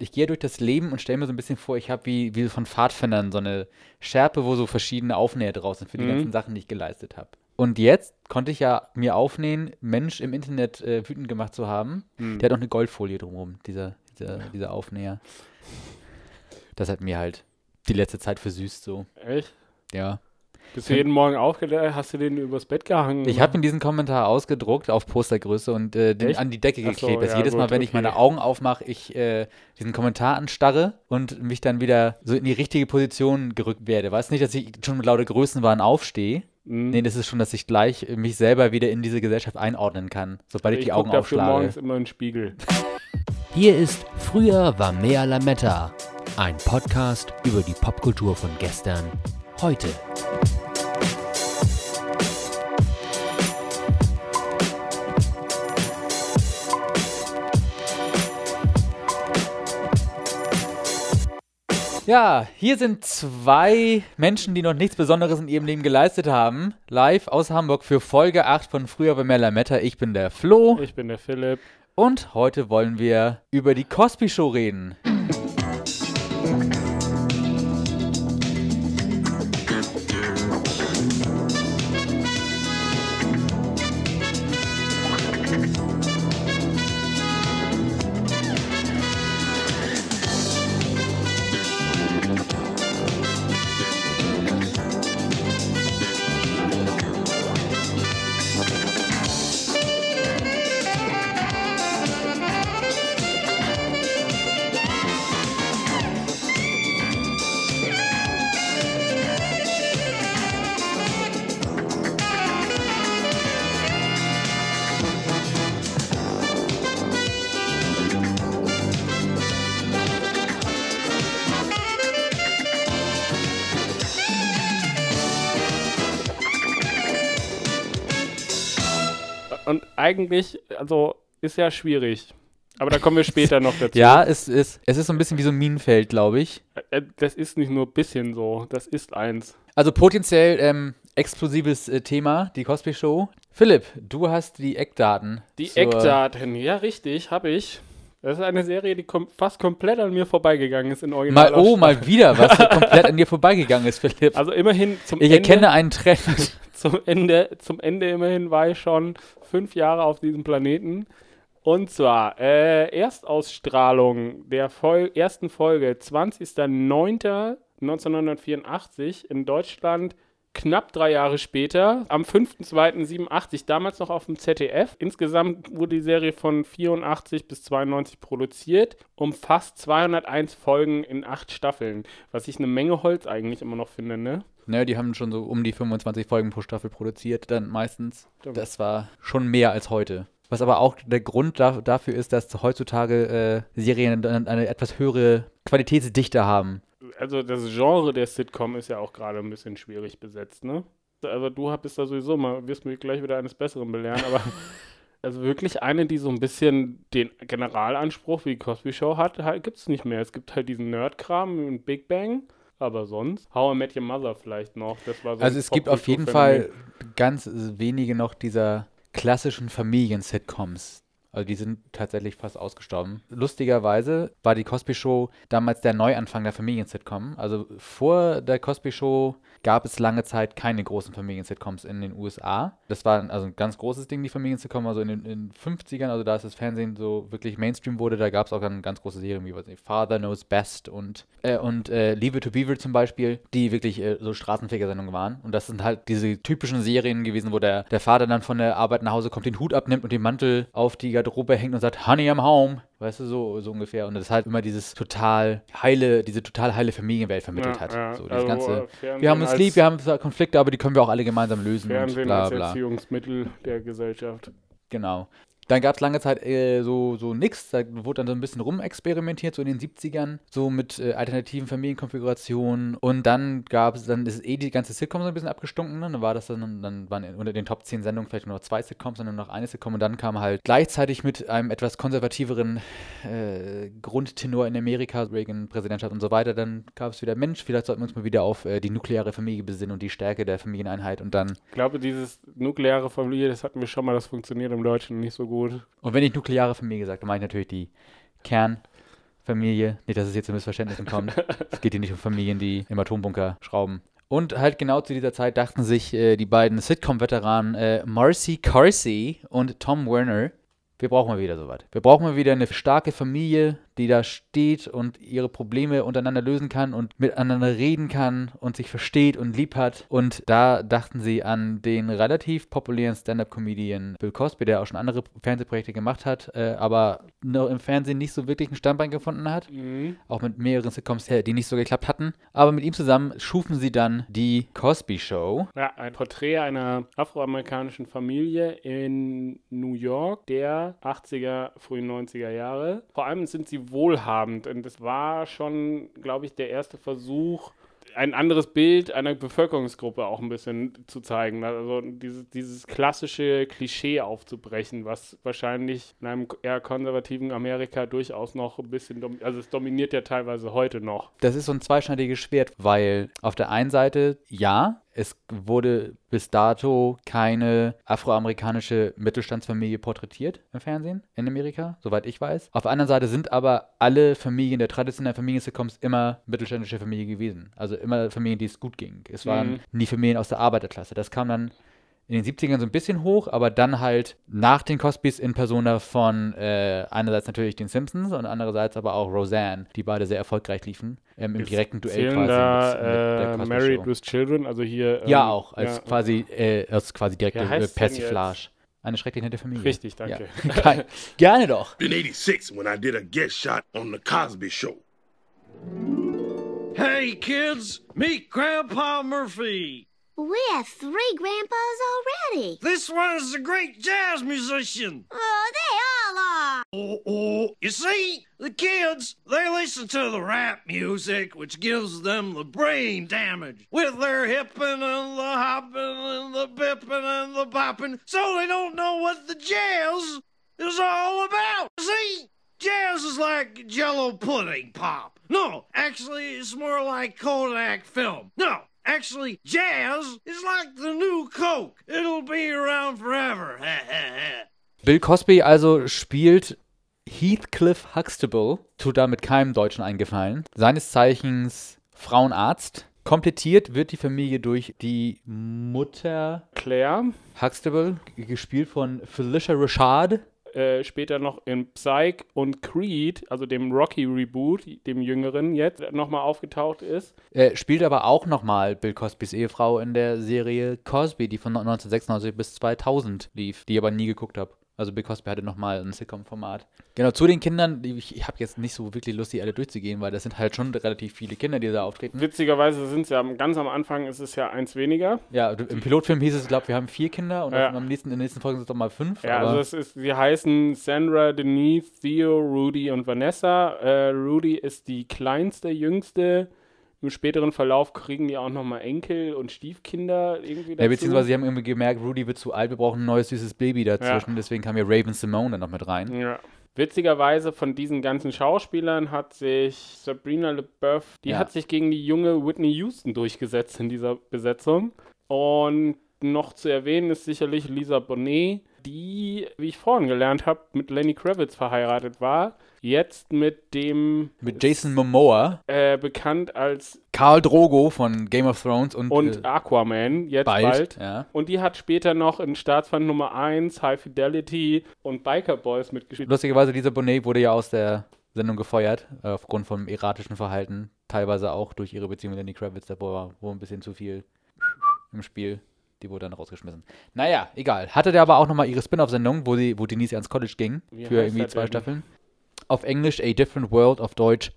ich gehe durch das Leben und stelle mir so ein bisschen vor, ich habe wie, wie von Pfadfindern so eine Schärpe, wo so verschiedene Aufnäher draußen für die Mhm. ganzen Sachen, die ich geleistet habe. Und jetzt konnte ich ja mir aufnähen, Mensch im Internet äh, wütend gemacht zu haben. Hm. Der hat auch eine Goldfolie drumherum, dieser, dieser, dieser Aufnäher. Das hat mir halt die letzte Zeit versüßt so. Echt? Ja. Bist du jeden Morgen aufgedacht? Hast du den übers Bett gehangen? Ich habe in diesen Kommentar ausgedruckt auf Postergröße und äh, den Echt? an die Decke Ach so, geklebt. dass ja, jedes Mal, gut, wenn ich okay. meine Augen aufmache, ich äh, diesen Kommentar anstarre und mich dann wieder so in die richtige Position gerückt werde. Weißt nicht, dass ich schon mit lauter Größenwahn aufstehe. Hm. Nee, das ist schon, dass ich gleich mich selber wieder in diese Gesellschaft einordnen kann, sobald ich, ich die Augen dafür aufschlage. morgens immer in den Spiegel. Hier ist Früher war mehr Lametta. Ein Podcast über die Popkultur von gestern, heute. Ja, hier sind zwei Menschen, die noch nichts Besonderes in ihrem Leben geleistet haben. Live aus Hamburg für Folge 8 von Früher war mehr Lametta. Ich bin der Flo. Ich bin der Philipp. Und heute wollen wir über die Cosby Show reden. Eigentlich, also ist ja schwierig. Aber da kommen wir später noch dazu. Ja, es ist, es ist so ein bisschen wie so ein Minenfeld, glaube ich. Äh, Das ist nicht nur ein bisschen so, das ist eins. Also potenziell ähm, explosives äh, Thema, die Cosby Show. Philipp, du hast die Eckdaten. Die Eckdaten, ja richtig, habe ich. Das ist eine Serie, die kom fast komplett an mir vorbeigegangen ist in Mal, Original. oh, mal wieder, was komplett an dir vorbeigegangen ist, Philipp. Also immerhin zum ich Ende, erkenne einen Trend. Zum Ende, zum Ende immerhin war ich schon fünf Jahre auf diesem Planeten. Und zwar äh, Erstausstrahlung der Fol ersten Folge 20.09.1984 in Deutschland. Knapp drei Jahre später, am 5.2.87, damals noch auf dem ZDF. Insgesamt wurde die Serie von 84 bis 92 produziert, umfasst 201 Folgen in acht Staffeln, was ich eine Menge Holz eigentlich immer noch finde, ne? Ne, die haben schon so um die 25 Folgen pro Staffel produziert, dann meistens. Stimmt. Das war schon mehr als heute. Was aber auch der Grund da, dafür ist, dass heutzutage äh, Serien eine, eine etwas höhere Qualitätsdichte haben. Also das Genre der Sitcom ist ja auch gerade ein bisschen schwierig besetzt, ne? Also du bist da sowieso mal, wirst mich gleich wieder eines Besseren belehren, aber also wirklich eine, die so ein bisschen den Generalanspruch wie die Cosby Show hat, halt, gibt es nicht mehr. Es gibt halt diesen Nerd-Kram und Big Bang, aber sonst How I Met Your Mother vielleicht noch. Das war so Also es gibt auf jeden Fall ganz wenige noch dieser klassischen Familien-Sitcoms. Also die sind tatsächlich fast ausgestorben. Lustigerweise war die Cosby Show damals der Neuanfang der Familien-Sitcom. Also vor der Cosby Show gab es lange Zeit keine großen Familien-Sitcoms in den USA. Das war also ein ganz großes Ding, die Familien-Sitcom. Also in den, in den 50ern, also da ist das Fernsehen so wirklich Mainstream wurde, da gab es auch dann ganz große Serien wie was nicht, Father Knows Best und, äh, und äh, Leave It to Beaver zum Beispiel, die wirklich äh, so Straßenfegersendungen waren. Und das sind halt diese typischen Serien gewesen, wo der, der Vater dann von der Arbeit nach Hause kommt, den Hut abnimmt und den Mantel auf die Garderobe hängt und sagt, Honey, I'm home. Weißt du, so, so ungefähr. Und das halt immer dieses total heile, diese total heile Familienwelt vermittelt Ja, hat. ja. So, Also, ganze, äh, Fernsehen wir haben uns lieb, wir haben Konflikte, aber die können wir auch alle gemeinsam lösen und Fernsehen bla als bla. Erziehungsmittel der Gesellschaft. Genau. Dann gab es lange Zeit äh, so, so nix. Da wurde dann so ein bisschen rumexperimentiert, so in den 70ern, so mit äh, alternativen Familienkonfigurationen. Und dann gab es, dann ist eh die ganze Sitcom so ein bisschen abgestunken. Ne? Dann war das dann, dann waren unter den Top 10 Sendungen vielleicht nur noch zwei Sitcoms, sondern nur noch eine Sitcom. Und dann kam halt gleichzeitig mit einem etwas konservativeren äh, Grundtenor in Amerika, Reagan-Präsidentschaft und so weiter, dann gab es wieder, Mensch, vielleicht sollten wir uns mal wieder auf äh, die nukleare Familie besinnen und die Stärke der Familieneinheit. Und dann, Ich glaube, dieses nukleare Familie, das hatten wir schon mal, das funktioniert im Deutschen nicht so gut. Und wenn ich nukleare Familie sage, dann meine ich natürlich die Familie. Nicht, dass es jetzt zu Missverständnissen kommt. es geht hier nicht um Familien, die im Atombunker schrauben. Und halt genau zu dieser Zeit dachten sich äh, die beiden Sitcom-Veteranen äh, Marcy Carsey und Tom Werner, wir brauchen mal wieder sowas. Wir brauchen mal wieder eine starke Familie, die da steht und ihre Probleme untereinander lösen kann und miteinander reden kann und sich versteht und lieb hat. Und da dachten sie an den relativ populären Stand-Up-Comedian Bill Cosby, der auch schon andere Fernsehprojekte gemacht hat, äh, aber noch im Fernsehen nicht so wirklich ein Standbein gefunden hat. Mhm. Auch mit mehreren Sitcoms, die nicht so geklappt hatten. Aber mit ihm zusammen schufen sie dann die Cosby Show. Ja, ein Porträt einer afroamerikanischen Familie in New York der 80er, frühen 90er Jahre. Vor allem sind sie wohlhabend und es war schon, glaube ich, der erste Versuch, ein anderes Bild einer Bevölkerungsgruppe auch ein bisschen zu zeigen. Also dieses, dieses klassische Klischee aufzubrechen, was wahrscheinlich in einem eher konservativen Amerika durchaus noch ein bisschen, also es dominiert ja teilweise heute noch. Das ist so ein zweischneidiges Schwert, weil auf der einen Seite, ja, es wurde bis dato keine afroamerikanische Mittelstandsfamilie porträtiert im Fernsehen in Amerika, soweit ich weiß. Auf der anderen Seite sind aber alle Familien der traditionellen Familiensitcoms immer mittelständische Familien gewesen. Also immer Familien, die es gut ging. Es waren Mhm. nie Familien aus der Arbeiterklasse. Das kam dann in den 70ern so ein bisschen hoch, aber dann halt nach den Cosbys in Persona von äh, einerseits natürlich den Simpsons und andererseits aber auch Roseanne, die beide sehr erfolgreich liefen, ähm, im direkten Duell Zählen quasi da mit, mit der äh, Cosby Married with Children, also hier. Ja, ähm, auch, als ja, quasi, äh, als quasi direkte Wie äh, Persiflage. Eine schrecklich nette Familie. Richtig, danke. Ja. Ge- Gerne doch. in 86 when I did a guest shot on The Cosby Show. Hey, kids, meet Grandpa Murphy. We have three grandpas already. This one is a great jazz musician. Oh, they all are. Oh, oh. You see, the kids, they listen to the rap music, which gives them the brain damage with their hippin' and the hoppin' and the bippin' and the boppin', so they don't know what the jazz is all about. See? Jazz is like jello pudding pop. No, actually, it's more like Kodak film. No, actually, jazz is like the new Coke. It'll be around forever. Bill Cosby also spielt Heathcliff Huxtable, tut damit keinem Deutschen eingefallen. Seines Zeichens Frauenarzt. Komplettiert wird die Familie durch die Mutter Claire, Huxtable, gespielt von Felicia Rashad. Äh, später noch in Psych und Creed, also dem Rocky-Reboot, dem jüngeren jetzt, nochmal aufgetaucht ist. Er spielt aber auch nochmal Bill Cosbys Ehefrau in der Serie Cosby, die von 1996 bis 2000 lief, die ich aber nie geguckt habe. Also Bill Cosby hatte nochmal ein Sitcom-Format. Genau, zu den Kindern, ich, ich habe jetzt nicht so wirklich Lust, die alle durchzugehen, weil das sind halt schon relativ viele Kinder, die da auftreten. Witzigerweise sind es ja ganz am Anfang ist es ja eins weniger. Ja, im Pilotfilm hieß es, ich glaube, wir haben vier Kinder und Ja. am nächsten, in den nächsten Folgen sind es doch mal fünf. Ja, aber also es ist, sie heißen Sandra, Denise, Theo, Rudy und Vanessa. Äh, Rudy ist die kleinste, jüngste. Im späteren Verlauf kriegen die auch nochmal Enkel und Stiefkinder irgendwie dazu. ja, beziehungsweise sie haben irgendwie gemerkt, Rudy wird zu alt, wir brauchen ein neues süßes Baby dazwischen, Ja. deswegen kam ja Raven Simone dann noch mit rein. Ja. Witzigerweise von diesen ganzen Schauspielern hat sich Sabrina LeBeouf, die Ja. hat sich gegen die junge Whitney Houston durchgesetzt in dieser Besetzung. Und noch zu erwähnen ist sicherlich Lisa Bonet, die, wie ich vorhin gelernt habe, mit Lenny Kravitz verheiratet war. Jetzt mit dem Mit Jason Momoa, äh, bekannt als Karl Drogo von Game of Thrones und, und äh, Aquaman, jetzt bald. bald. Ja. Und die hat später noch in Staatsfeind Nummer 1, High Fidelity und Biker Boys mitgespielt. Lustigerweise, dieser Bonet wurde ja aus der Sendung gefeuert, äh, aufgrund von erratischen Verhalten. Teilweise auch durch ihre Beziehung mit Lenny Kravitz, da war wohl ein bisschen zu viel im Spiel. Die wurde dann rausgeschmissen. Naja, egal. Hatte der aber auch nochmal ihre Spin-off-Sendung, wo, sie, wo Denise ans College ging, Wie für irgendwie zwei denn? Staffeln. Auf Englisch A Different World, auf Deutsch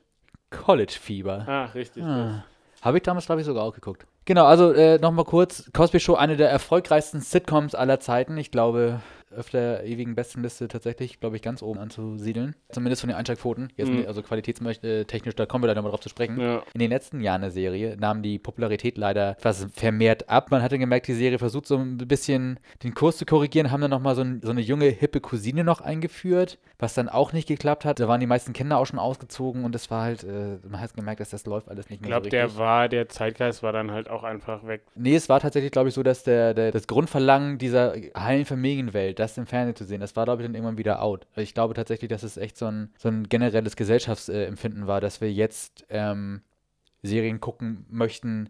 College Fieber. Ah, richtig. Ah. Habe ich damals, glaube ich, sogar auch geguckt. Genau, also äh, nochmal kurz. Cosby Show, eine der erfolgreichsten Sitcoms aller Zeiten. Ich glaube, auf der ewigen Bestenliste tatsächlich, glaube ich, ganz oben anzusiedeln. Zumindest von den Einschlagquoten. Jetzt, Mhm. also qualitätstechnisch, da kommen wir da nochmal drauf zu sprechen. Ja. In den letzten Jahren der Serie nahm die Popularität leider etwas vermehrt ab. Man hatte gemerkt, die Serie versucht so ein bisschen den Kurs zu korrigieren, haben dann nochmal so, ein, so eine junge, hippe Cousine noch eingeführt, was dann auch nicht geklappt hat. Da waren die meisten Kinder auch schon ausgezogen und es war halt, äh, man hat gemerkt, dass das läuft alles nicht Ich mehr glaube, so der richtig. war, der Zeitgeist war dann halt auch einfach weg. Nee, es war tatsächlich, glaube ich, so, dass der, der, das Grundverlangen dieser heilen Familienwelt, das im Fernsehen zu sehen, das war, glaube ich, dann irgendwann wieder out. Ich glaube tatsächlich, dass es echt so ein, so ein generelles Gesellschaftsempfinden war, dass wir jetzt ähm, Serien gucken möchten,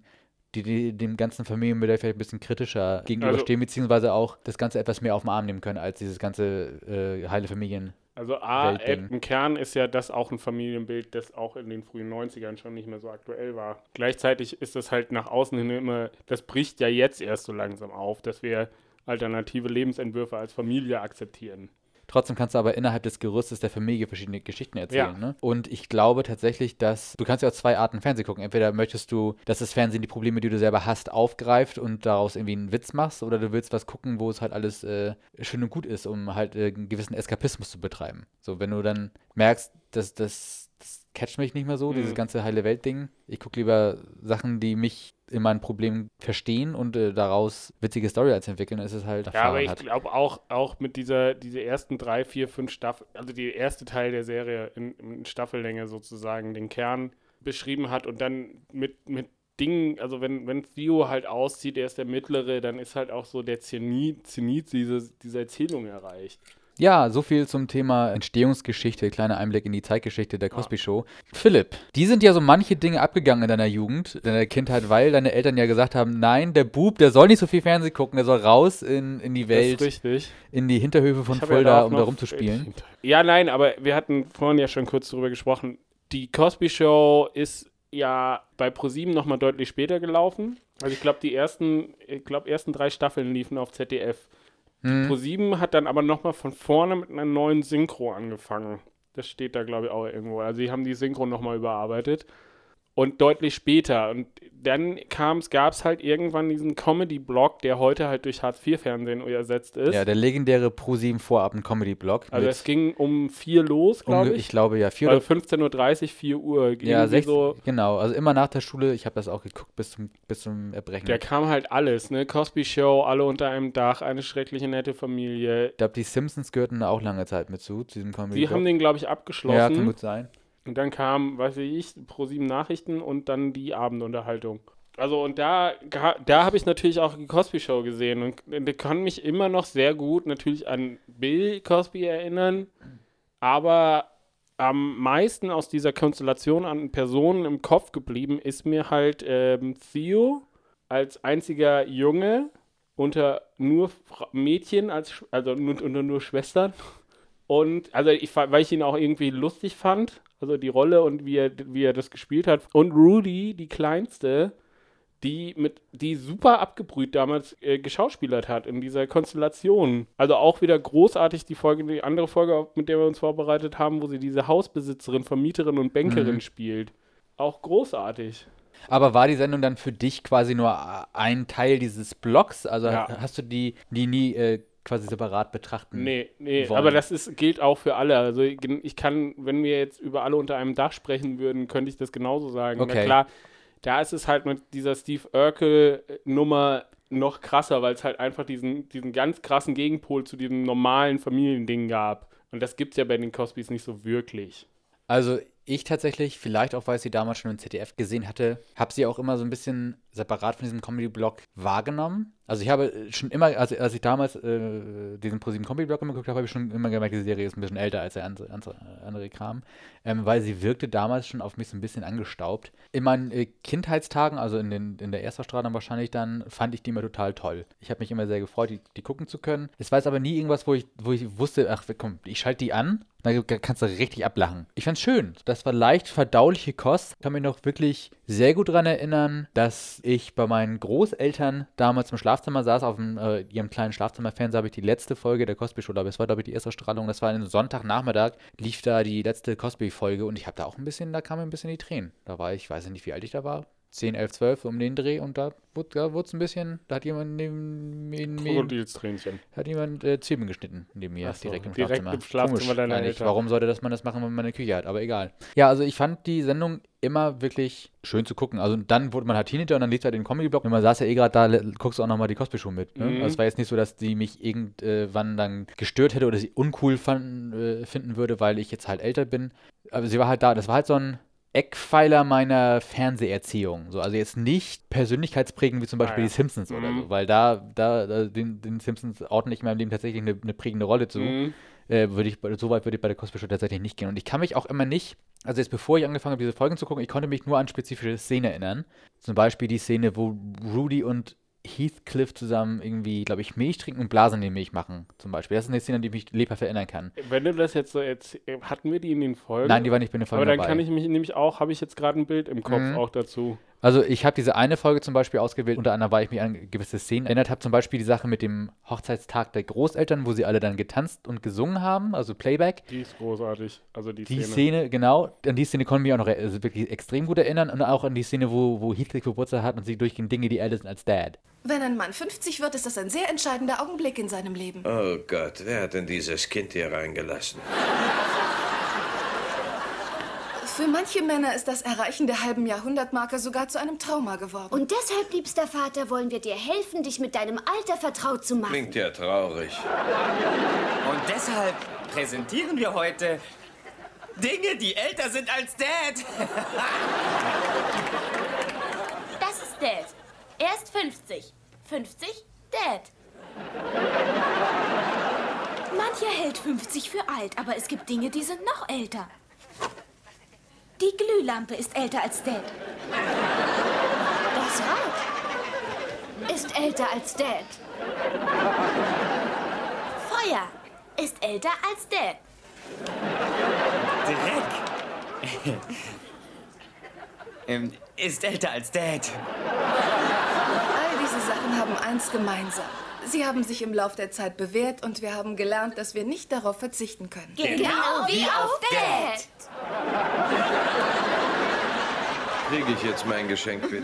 die, die dem ganzen Familienmodell vielleicht ein bisschen kritischer gegenüberstehen, beziehungsweise auch das Ganze etwas mehr auf den Arm nehmen können, als dieses ganze äh, heile Familien. Also A, im Kern ist ja das auch ein Familienbild, das auch in den frühen 90ern schon nicht mehr so aktuell war. Gleichzeitig ist das halt nach außen hin immer, das bricht ja jetzt erst so langsam auf, dass wir alternative Lebensentwürfe als Familie akzeptieren. Trotzdem kannst du aber innerhalb des Gerüstes der Familie verschiedene Geschichten erzählen. Ja. Ne? Und ich glaube tatsächlich, dass du kannst ja auch zwei Arten Fernsehen gucken. Entweder möchtest du, dass das Fernsehen die Probleme, die du selber hast, aufgreift und daraus irgendwie einen Witz machst, oder du willst was gucken, wo es halt alles äh, schön und gut ist, um halt äh, einen gewissen Eskapismus zu betreiben. So, wenn du dann merkst, dass das, das catcht mich nicht mehr so, dieses Mhm. ganze heile Welt-Ding. Ich gucke lieber Sachen, die mich in meinen Problemen verstehen und äh, daraus witzige Storylines entwickeln, ist es halt Ja, aber ich glaube auch, auch mit dieser diese ersten drei, vier, fünf Staffeln, also die erste Teil der Serie in, in Staffellänge sozusagen den Kern beschrieben hat und dann mit, mit Dingen, also wenn, wenn Theo halt auszieht, er ist der Mittlere, dann ist halt auch so der Zenit, Zenit dieses, dieser Erzählung erreicht. Ja, so viel zum Thema Entstehungsgeschichte, kleiner Einblick in die Zeitgeschichte der Cosby Show. Philipp, die sind ja so manche Dinge abgegangen in deiner Jugend, in deiner Kindheit, weil deine Eltern ja gesagt haben, nein, der Bub, der soll nicht so viel Fernsehen gucken, der soll raus in, in die Welt, in die Hinterhöfe von ja Fulda, auch um da rumzuspielen. Ja, nein, aber wir hatten vorhin ja schon kurz darüber gesprochen. Die Cosby Show ist ja bei ProSieben noch mal deutlich später gelaufen. Also ich glaube, die ersten, ich glaube, ersten drei Staffeln liefen auf ZDF. Hm. ProSieben hat dann aber noch mal von vorne mit einer neuen Synchro angefangen. Das steht da, glaube ich, auch irgendwo. Also sie haben die Synchro noch mal überarbeitet. Und deutlich später. Und dann gab es halt irgendwann diesen Comedy-Blog, der heute halt durch Hartz-IV-Fernsehen ersetzt ist. Ja, der legendäre Pro7 Vorabend-Comedy-Blog. also mit es ging um vier los, glaube unge- ich. ich glaube ja, vier Also oder 15.30 Uhr, 4 Uhr. ja, irgendwie sechs, so. genau, also immer nach der Schule, ich habe das auch geguckt bis zum, bis zum Erbrechen. Da kam halt alles, ne? Cosby Show, alle unter einem Dach, eine schreckliche nette Familie. ich glaube, die Simpsons gehörten da auch lange Zeit mit zu, zu diesem Comedy Die haben den, glaube ich, Ja, abgeschlossen. kann gut sein. Und dann kam, weiß ich, Pro7 Nachrichten und dann die Abendunterhaltung. Also und da, da habe ich natürlich auch die Cosby Show gesehen und der kann mich immer noch sehr gut natürlich an Bill Cosby erinnern, aber am meisten aus dieser Konstellation an Personen im Kopf geblieben ist mir halt ähm, Theo als einziger Junge unter nur Mädchen, als, also unter nur Schwestern. Und also ich, weil ich ihn auch irgendwie lustig fand, also die Rolle und wie er, wie er das gespielt hat. Und Rudy, die kleinste, die mit, die super abgebrüht damals äh, geschauspielert hat in dieser Konstellation. Also auch wieder großartig die Folge, die andere Folge, mit der wir uns vorbereitet haben, wo sie diese Hausbesitzerin, Vermieterin und Bankerin Mhm. spielt. Auch großartig. Aber war die Sendung dann für dich quasi nur ein Teil dieses Blogs? Also Ja. hast du die, die nie äh, quasi separat betrachten? Nee, nee, wollen. aber das ist, gilt auch für alle. Also ich kann, wenn wir jetzt über alle unter einem Dach sprechen würden, könnte ich das genauso sagen. Na Okay. klar, da ist es halt mit dieser Steve Urkel-Nummer noch krasser, weil es halt einfach diesen, diesen ganz krassen Gegenpol zu diesem normalen Familiending gab. Und das gibt es ja bei den Cosbys nicht so wirklich. Also ich tatsächlich, vielleicht auch, weil ich sie damals schon im ZDF gesehen hatte, habe sie auch immer so ein bisschen separat von diesem Comedy-Blog wahrgenommen. Also ich habe schon immer, also als ich damals äh, diesen ProSieben Comedy-Blog immer geguckt habe, habe ich schon immer gemerkt, die Serie ist ein bisschen älter als der andere, Kram. Ähm, weil sie wirkte damals schon auf mich so ein bisschen angestaubt. In meinen äh, Kindheitstagen, also in, den, in der Erstausstrahlung wahrscheinlich dann, fand ich die immer total toll. Ich habe mich immer sehr gefreut, die, die gucken zu können. Es war jetzt aber nie irgendwas, wo ich, wo ich wusste, ach komm, ich schalte die an, dann kannst du richtig ablachen. Ich fand's schön. Das war leicht verdauliche Kost. Ich kann mich noch wirklich sehr gut daran erinnern, dass ich bei meinen Großeltern damals im Schlafzimmer saß, auf dem, äh, ihrem kleinen Schlafzimmerfernseher habe ich die letzte Folge der Cosby Show, aber es war, glaube ich, die erste Strahlung, das war ein Sonntagnachmittag, lief da die letzte Cosby-Folge und ich habe da auch ein bisschen, da kam mir ein bisschen die Tränen. Da war ich, weiß nicht, wie alt ich da war, 10, 11, 12 um den Dreh und da wurde da es ein bisschen, da hat jemand neben, Krokodilstränchen. hat jemand äh, Zwiebeln geschnitten neben mir, so, direkt im direkt Schlafzimmer. im Schlafzimmer Komisch. Eltern. Warum sollte das man das machen, wenn man eine Küche hat? Aber egal. Ja, also ich fand die Sendung immer wirklich schön zu gucken. Also dann wurde man halt Teenager und dann lief da den Comedy-Blog und man saß ja eh gerade da, guckst du auch nochmal die Cosby Show mit. Ne? Mhm. Also es war jetzt nicht so, dass die mich irgendwann dann gestört hätte oder sie uncool fanden, äh, finden würde, weil ich jetzt halt älter bin. Aber sie war halt da, das war halt so ein Eckpfeiler meiner Fernseherziehung. So, also jetzt nicht persönlichkeitsprägend wie zum Beispiel Ah, ja. die Simpsons oder Mhm. so, weil da, da, da den, den Simpsons ordne ich in meinem Leben tatsächlich eine, eine prägende Rolle zu. Mhm. Äh, würde ich, so weit würde ich bei der Cosby Show tatsächlich nicht gehen. Und ich kann mich auch immer nicht, also jetzt bevor ich angefangen habe, diese Folgen zu gucken, ich konnte mich nur an spezifische Szenen erinnern. Zum Beispiel die Szene, wo Rudy und Heathcliff zusammen irgendwie, glaube ich, Milch trinken und Blasen in die Milch machen, zum Beispiel. Das ist eine Szene, an die ich mich lebhaft erinnern kann. Wenn du das jetzt so jetzt hatten wir die in den Folgen? Nein, die war nicht bei den Folgen Aber dann dabei. kann ich mich nämlich auch, habe ich jetzt gerade ein Bild im Kopf Mhm. auch dazu. Also ich habe diese eine Folge zum Beispiel ausgewählt, unter anderem, weil ich mich an gewisse Szenen erinnert habe. Zum Beispiel die Sache mit dem Hochzeitstag der Großeltern, wo sie alle dann getanzt und gesungen haben, also Playback. Die ist großartig. Also die, Die Szene. Szene, genau, an die Szene konnte ich mich auch noch äh, also wirklich extrem gut erinnern und auch an die Szene, wo, wo Heathcliff Geburtstag hat und sie durchgehen Dinge, die älter sind als Dad. Wenn ein Mann 50 wird, ist das ein sehr entscheidender Augenblick in seinem Leben. Oh Gott, wer hat denn dieses Kind hier reingelassen? Für manche Männer ist das Erreichen der halben Jahrhundertmarke sogar zu einem Trauma geworden. Und deshalb, liebster Vater, wollen wir dir helfen, dich mit deinem Alter vertraut zu machen. Klingt ja traurig. Und deshalb präsentieren wir heute Dinge, die älter sind als Dad. Das ist Dad. Er ist 50. 50? Dad. Mancher hält 50 für alt, aber es gibt Dinge, die sind noch älter. Die Glühlampe ist älter als Dad. Das Rad ist älter als Dad. Feuer ist älter als Dad. Dreck. ähm, ist älter als Dad. All diese Sachen haben eins gemeinsam. Sie haben sich im Lauf der Zeit bewährt und wir haben gelernt, dass wir nicht darauf verzichten können. Genau wie auf Dad. Kriege ich jetzt mein Geschenk, bitte?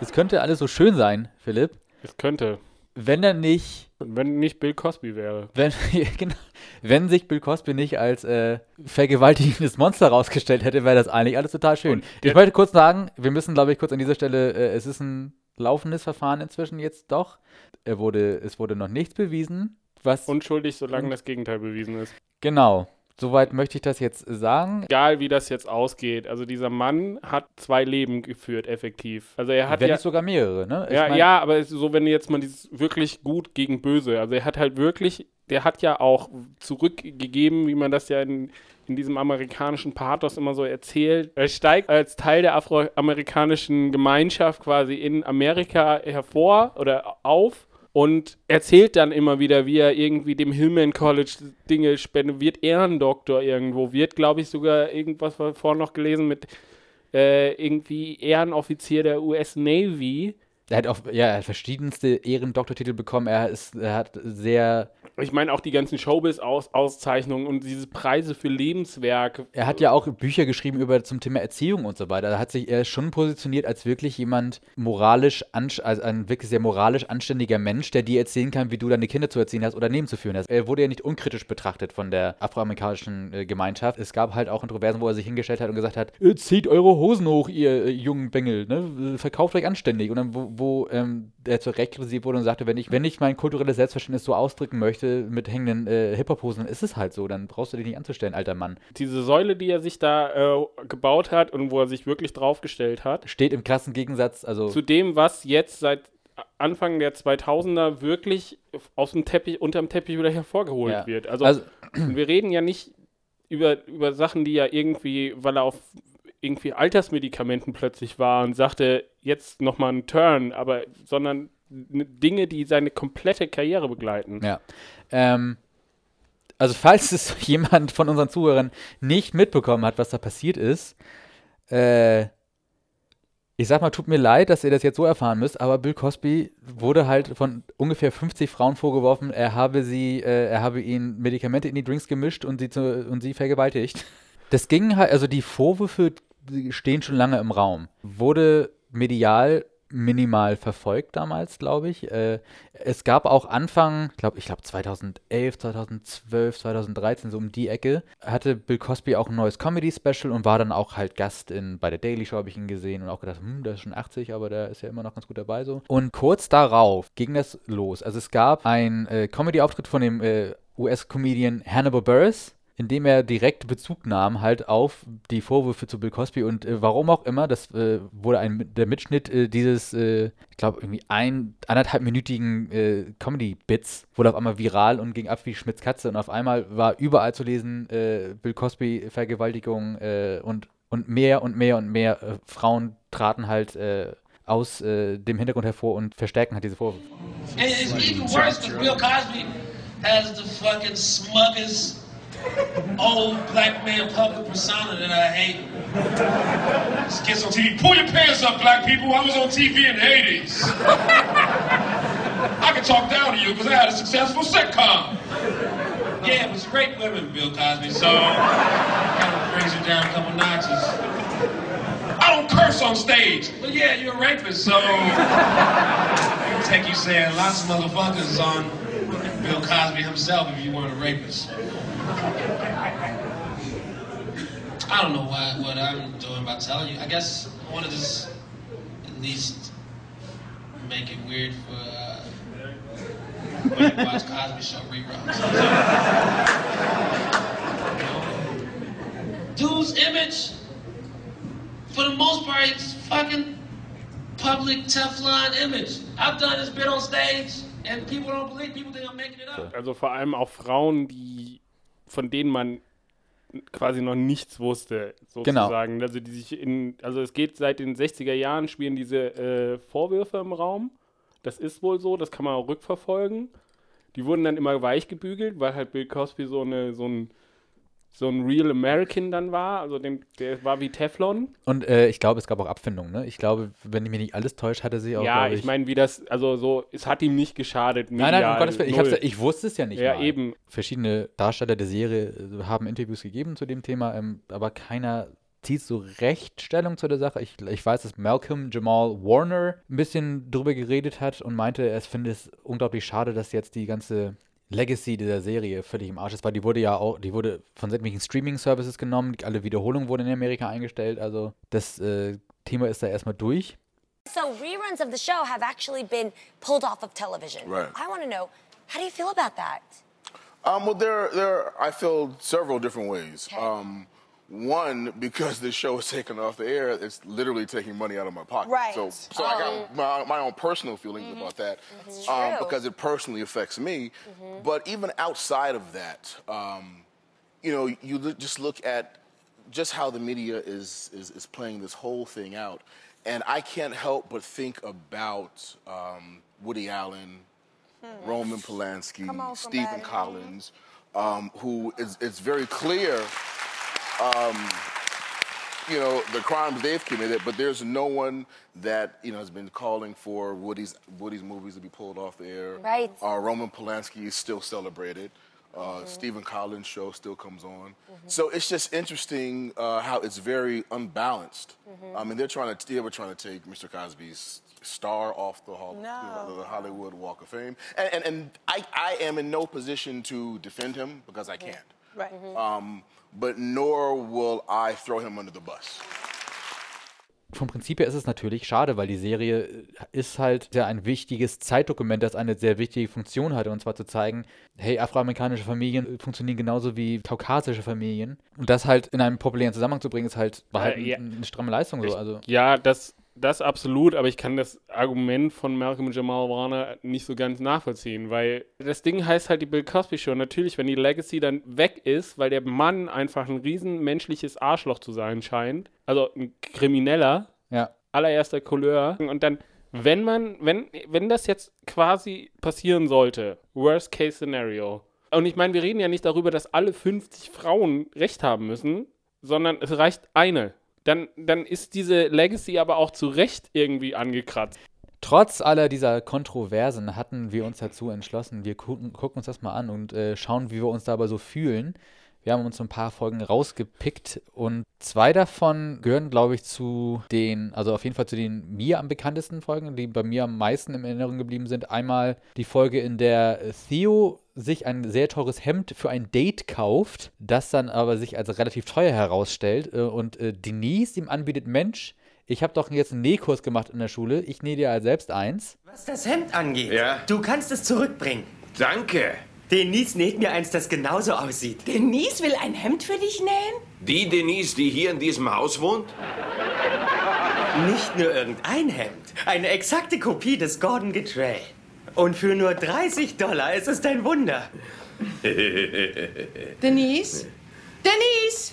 Es könnte alles so schön sein, Philipp, Es könnte. wenn er nicht, Wenn nicht Bill Cosby wäre. wenn, genau, wenn sich Bill Cosby nicht als äh, vergewaltigendes Monster rausgestellt hätte, wäre das eigentlich alles total schön. Ich wollte kurz sagen, wir müssen, glaube ich, kurz an dieser Stelle, äh, es ist ein laufendes Verfahren inzwischen jetzt doch. Er wurde, es wurde noch nichts bewiesen, was, Unschuldig, solange das Gegenteil bewiesen ist. genau, soweit möchte ich das jetzt sagen. Egal, wie das jetzt ausgeht. Also dieser Mann hat zwei Leben geführt, effektiv. Also er hat Wenn ja... sogar mehrere, ne? Ich Ja, mein- ja, aber so, wenn jetzt mal dieses wirklich gut gegen böse, also er hat halt wirklich, der hat ja auch zurückgegeben, wie man das ja in, in diesem amerikanischen Pathos immer so erzählt. Er steigt als Teil der afroamerikanischen Gemeinschaft quasi in Amerika hervor oder auf und erzählt dann immer wieder, wie er irgendwie dem Hillman College Dinge spendet, wird Ehrendoktor irgendwo, wird, glaube ich, sogar irgendwas vorhin noch gelesen mit äh, irgendwie Ehrenoffizier der US Navy. Er hat auch, ja, er hat verschiedenste Ehrendoktortitel bekommen. Er, ist, er hat sehr, Ich meine auch die ganzen Showbiz-Auszeichnungen und diese Preise für Lebenswerk. er hat ja auch Bücher geschrieben über zum Thema Erziehung und so weiter. Da hat sich er ist schon positioniert als wirklich jemand moralisch, also ein wirklich sehr moralisch anständiger Mensch, der dir erzählen kann, wie du deine Kinder zu erziehen hast oder nebenzuführen hast. Er wurde ja nicht unkritisch betrachtet von der afroamerikanischen äh, Gemeinschaft. Es gab halt auch Kontroversen, wo er sich hingestellt hat und gesagt hat, "Äh, zieht eure Hosen hoch, ihr äh, jungen Bengel, ne? verkauft euch anständig. Und dann, wo, ähm, er zurecht kritisiert wurde und sagte, wenn ich, wenn ich mein kulturelles Selbstverständnis so ausdrücken möchte mit hängenden äh, Hip-Hop-Hosen, dann ist es halt so. Dann brauchst du dich nicht anzustellen, alter Mann. Diese Säule, die er sich da äh, gebaut hat und wo er sich wirklich draufgestellt hat, Steht im krassen Gegensatz, also zu dem, was jetzt seit Anfang der 2000er wirklich aus dem Teppich, unterm Teppich wieder hervorgeholt Ja. wird. Also, Also- wir reden ja nicht über, über Sachen, die ja irgendwie, weil er auf irgendwie Altersmedikamenten plötzlich war und sagte, jetzt nochmal einen Turn, aber, sondern Dinge, die seine komplette Karriere begleiten. Ja. Ähm, also falls es jemand von unseren Zuhörern nicht mitbekommen hat, was da passiert ist, äh, ich sag mal, tut mir leid, dass ihr das jetzt so erfahren müsst, aber Bill Cosby wurde halt von ungefähr 50 Frauen vorgeworfen, er habe sie, äh, er habe ihnen Medikamente in die Drinks gemischt und sie, zu, und sie vergewaltigt. Das ging halt, also die Vorwürfe stehen schon lange im Raum. Wurde medial minimal verfolgt damals, glaube ich. Äh, es gab auch Anfang, glaub, ich glaube 2011, 2012, 2013, so um die Ecke, hatte Bill Cosby auch ein neues Comedy-Special und war dann auch halt Gast in, bei der Daily Show, habe ich ihn gesehen und auch gedacht, hm, der ist schon 80, aber der ist ja immer noch ganz gut dabei so. Und kurz darauf ging das los. Also es gab einen äh, Comedy-Auftritt von dem äh, US-Comedian Hannibal Buress, indem er direkt Bezug nahm halt auf die Vorwürfe zu Bill Cosby und äh, warum auch immer, das äh, wurde ein, der Mitschnitt äh, dieses, äh, ich glaube, irgendwie ein, anderthalbminütigen äh, Comedy-Bits wurde auf einmal viral und ging ab wie Schmitz Katze und auf einmal war überall zu lesen, äh, Bill Cosby, Vergewaltigung und, und mehr und mehr und mehr Frauen traten halt aus dem Hintergrund hervor und verstärken halt diese Vorwürfe. And it's even worse because Bill Cosby has the fucking smuggest old black man public persona that I hate. This gets on TV. Pull your pants up, black people. I was on TV in the 80s. I can talk down to you because I had a successful sitcom. Yeah, it was great women, Bill Cosby, so kind of brings it down a couple notches. I don't curse on stage, but yeah, you're a rapist, so take you saying lots of motherfuckers on Bill Cosby himself if you weren't a rapist. I don't know why, what I'm doing by telling you. I guess I want to just at least make it weird for uh, when you watch Cosby Show reruns. Dude's image, for the most part, it's fucking public Teflon image. I've done this bit on stage, and people don't believe. People think I'm making it up. Also vor allem auch Frauen, die von denen man quasi noch nichts wusste, sozusagen. Genau. Also die sich in, also es geht seit den 60er Jahren, spielen diese äh, Vorwürfe im Raum. Das ist wohl so, das kann man auch rückverfolgen. Die wurden dann immer weich gebügelt, weil halt Bill Cosby so eine, so ein so ein Real American dann war, also dem, der war wie Teflon. Und äh, ich glaube, es gab auch Abfindungen, ne? Ich glaube, wenn ich mich nicht alles täuscht, hatte sie auch, Ja, ich, ich meine, wie das, also so, es hat ihm nicht geschadet. Medial, nein, nein, um Gottes Willen, ich, ich wusste es ja nicht Ja, mal. eben. Verschiedene Darsteller der Serie äh, haben Interviews gegeben zu dem Thema, ähm, aber keiner zieht so recht Stellung zu der Sache. Ich, ich weiß, dass Malcolm Jamal Warner ein bisschen drüber geredet hat und meinte, er findet es unglaublich schade, dass jetzt die ganze Legacy dieser Serie völlig im Arsch ist, weil die wurde ja auch, die wurde von sämtlichen Streaming-Services genommen, alle Wiederholungen wurden in Amerika eingestellt, also das äh, Thema ist da erstmal durch. So reruns of the show have actually been pulled off of television. Right. I want to know, how do you feel about that? Um, well, there, there, I feel several different ways. Okay. Um, one, because this show is taken off the air, it's literally taking money out of my pocket. Right. So, so I got my, my own personal feelings about that um, because it personally affects me. But even outside of that, um, you know, you look, just look at just how the media is, is, is playing this whole thing out. And I can't help but think about um, Woody Allen, Roman Polanski, Come on Stephen Batman. Collins, um, who is it's very clear, um, you know, the crimes they've committed, but there's no one that you know has been calling for Woody's Woody's movies to be pulled off the air. Right. Uh, Roman Polanski is still celebrated. Uh, Stephen Collins' show still comes on. So it's just interesting uh, how it's very unbalanced. I mean, they're trying to they were trying to take Mr. Cosby's star off the, Hall, No. the Hollywood Walk of Fame, and and, and I, I am in no position to defend him because I can't. Right. Um, but nor will I throw him under the bus. Vom Prinzip her ist es natürlich schade, weil die Serie äh, ist halt ja ein wichtiges Zeitdokument, das eine sehr wichtige Funktion hatte, und zwar zu zeigen, hey, afroamerikanische Familien funktionieren genauso wie kaukasische Familien. Und das halt in einen populären Zusammenhang zu bringen, ist halt, war halt Äh, ja. eine stramme Leistung so. Also. Ja, das, das absolut, aber ich kann das Argument von Malcolm Jamal Warner nicht so ganz nachvollziehen, weil das Ding heißt halt die Bill Cosby Show. Natürlich, wenn die Legacy dann weg ist, weil der Mann einfach ein riesen menschliches Arschloch zu sein scheint, also ein Krimineller Ja. allererster Couleur und dann wenn man, wenn, wenn das jetzt quasi passieren sollte, Worst Case Scenario, und ich meine, wir reden ja nicht darüber, dass alle 50 Frauen Recht haben müssen, sondern es reicht eine. Dann, dann ist diese Legacy aber auch zu Recht irgendwie angekratzt. Trotz aller dieser Kontroversen hatten wir uns dazu entschlossen, wir gucken, gucken uns das mal an und äh, schauen, wie wir uns dabei so fühlen. Wir haben uns so ein paar Folgen rausgepickt und zwei davon gehören, glaube ich, zu den, also auf jeden Fall zu den mir am bekanntesten Folgen, die bei mir am meisten in Erinnerung geblieben sind. Einmal die Folge, in der Theo sich ein sehr teures Hemd für ein Date kauft, das dann aber sich als relativ teuer herausstellt äh, und äh, Denise ihm anbietet, Mensch, ich habe doch jetzt einen Nähkurs gemacht in der Schule, ich nähe dir ja selbst eins. Was das Hemd angeht, Ja? du kannst es zurückbringen. Danke. Denise näht mir eins, das genauso aussieht. Denise will ein Hemd für dich nähen? Die Denise, die hier in diesem Haus wohnt? Nicht nur irgendein Hemd, eine exakte Kopie des Gordon Getray. Und für nur 30 Dollar ist es dein Wunder. Denise? Denise?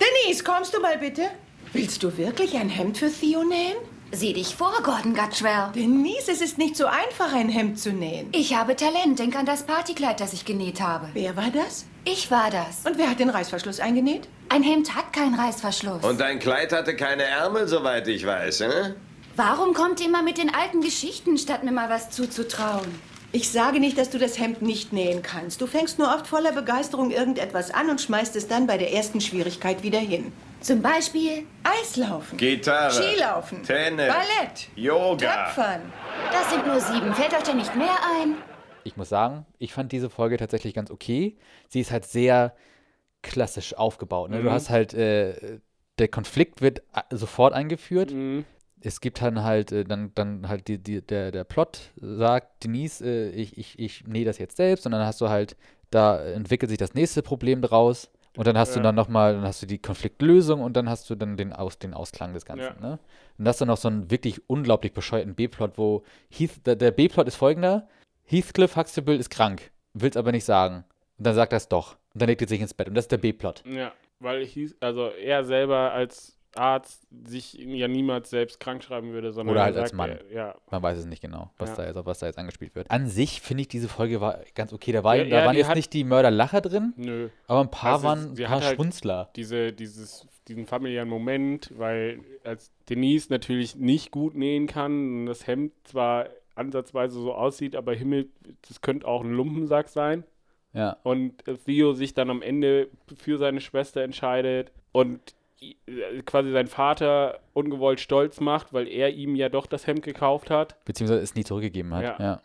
Denise, kommst du mal bitte? Willst du wirklich ein Hemd für Theo nähen? Sieh dich vor, Gordon Gutchwell. Denise, es ist nicht so einfach, ein Hemd zu nähen. Ich habe Talent. Denk an das Partykleid, das ich genäht habe. Wer war das? Ich war das. Und wer hat den Reißverschluss eingenäht? Ein Hemd hat keinen Reißverschluss. Und dein Kleid hatte keine Ärmel, soweit ich weiß, äh? Warum kommt ihr immer mit den alten Geschichten, statt mir mal was zuzutrauen? Ich sage nicht, dass du das Hemd nicht nähen kannst. Du fängst nur oft voller Begeisterung irgendetwas an und schmeißt es dann bei der ersten Schwierigkeit wieder hin. Zum Beispiel Eislaufen, Gitarre. Skilaufen, Tennis. Ballett, Yoga. Töpfern. Das sind nur sieben. Fällt euch denn nicht mehr ein? Ich muss sagen, ich fand diese Folge tatsächlich ganz okay. Sie ist halt sehr klassisch aufgebaut. Ne? Du Mhm. hast halt, äh, der Konflikt wird äh, sofort eingeführt. Mhm. Es gibt dann halt, äh, dann, dann halt die, die, der, der Plot sagt, Denise, äh, ich, ich, ich nähe das jetzt selbst und dann hast du halt, da entwickelt sich das nächste Problem draus und dann hast du Ja. dann nochmal, dann hast du die Konfliktlösung und dann hast du dann den, Aus, den Ausklang des Ganzen. Ja. Ne? Und dann hast du noch so einen wirklich unglaublich bescheuerten B-Plot, wo Heath, der, der B-Plot ist folgender, Heathcliff Huxtable ist krank, will es aber nicht sagen. Und dann sagt er es doch. Und dann legt er sich ins Bett. Und das ist der B-Plot. Ja, weil hieß, also er selber als Arzt sich ja niemals selbst krank schreiben würde, sondern Oder er halt als sagt, Mann. Er, ja. Man weiß es nicht genau, was, Ja. da, jetzt, was da jetzt angespielt wird. An sich finde ich, diese Folge war ganz okay. Da, war, Ja, da waren jetzt hat- nicht die Mörderlacher drin, Nö. aber ein paar Also waren sie paar halt Schmunzler. Diese, dieses, diesen familiären Moment, weil als Denise natürlich nicht gut nähen kann und das Hemd zwar ansatzweise so aussieht, aber Himmel, das könnte auch ein Lumpensack sein. Ja. Und Theo sich dann am Ende für seine Schwester entscheidet und quasi seinen Vater ungewollt stolz macht, weil er ihm ja doch das Hemd gekauft hat. Beziehungsweise es nie zurückgegeben hat. Ja. Ja.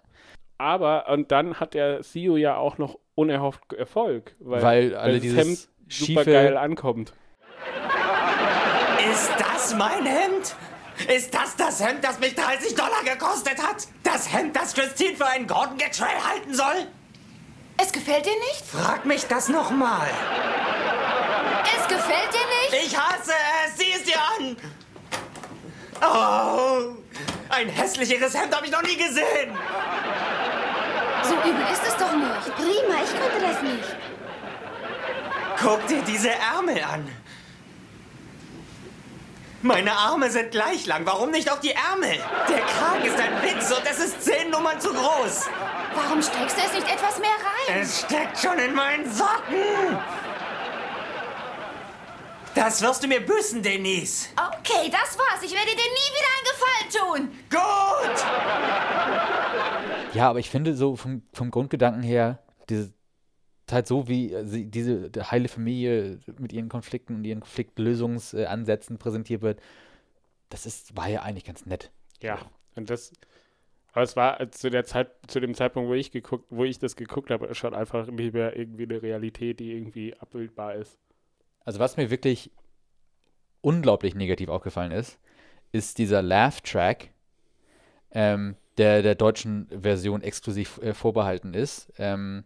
Aber, und dann hat der Theo ja auch noch unerhofft Erfolg, weil, Weil alle das dieses Hemd super geil ankommt. Ist das mein Hemd? Ist das das Hemd, das mich 30 Dollar gekostet hat? Das Hemd, das Christine für einen Gordon Getray halten soll? Es gefällt dir nicht? Frag mich das nochmal. Es gefällt dir nicht? Ich hasse es. Sieh es dir an. Oh, ein hässlicheres Hemd habe ich noch nie gesehen. So übel ist es doch nicht. Prima, ich könnte das nicht. Guck dir diese Ärmel an. Meine Arme sind gleich lang. Warum nicht auch die Ärmel? Der Kragen ist ein Witz und es ist zehn Nummern zu groß. Warum steckst du es nicht etwas mehr rein? Es steckt schon in meinen Socken. Das wirst du mir büßen, Denise. Okay, das war's. Ich werde dir nie wieder einen Gefallen tun. Gut. Ja, aber ich finde so vom, vom Grundgedanken her, diese halt so, wie äh, sie, diese heile Familie mit ihren Konflikten und ihren Konfliktlösungsansätzen präsentiert wird, das ist, war ja eigentlich ganz nett. Ja, und das, aber es war zu der Zeit, zu dem Zeitpunkt, wo ich geguckt, wo ich das geguckt habe, schon einfach nicht mehr irgendwie eine Realität, die irgendwie abbildbar ist. Also was mir wirklich unglaublich negativ aufgefallen ist, ist dieser Laugh-Track, ähm, der der deutschen Version exklusiv äh, vorbehalten ist. Ähm,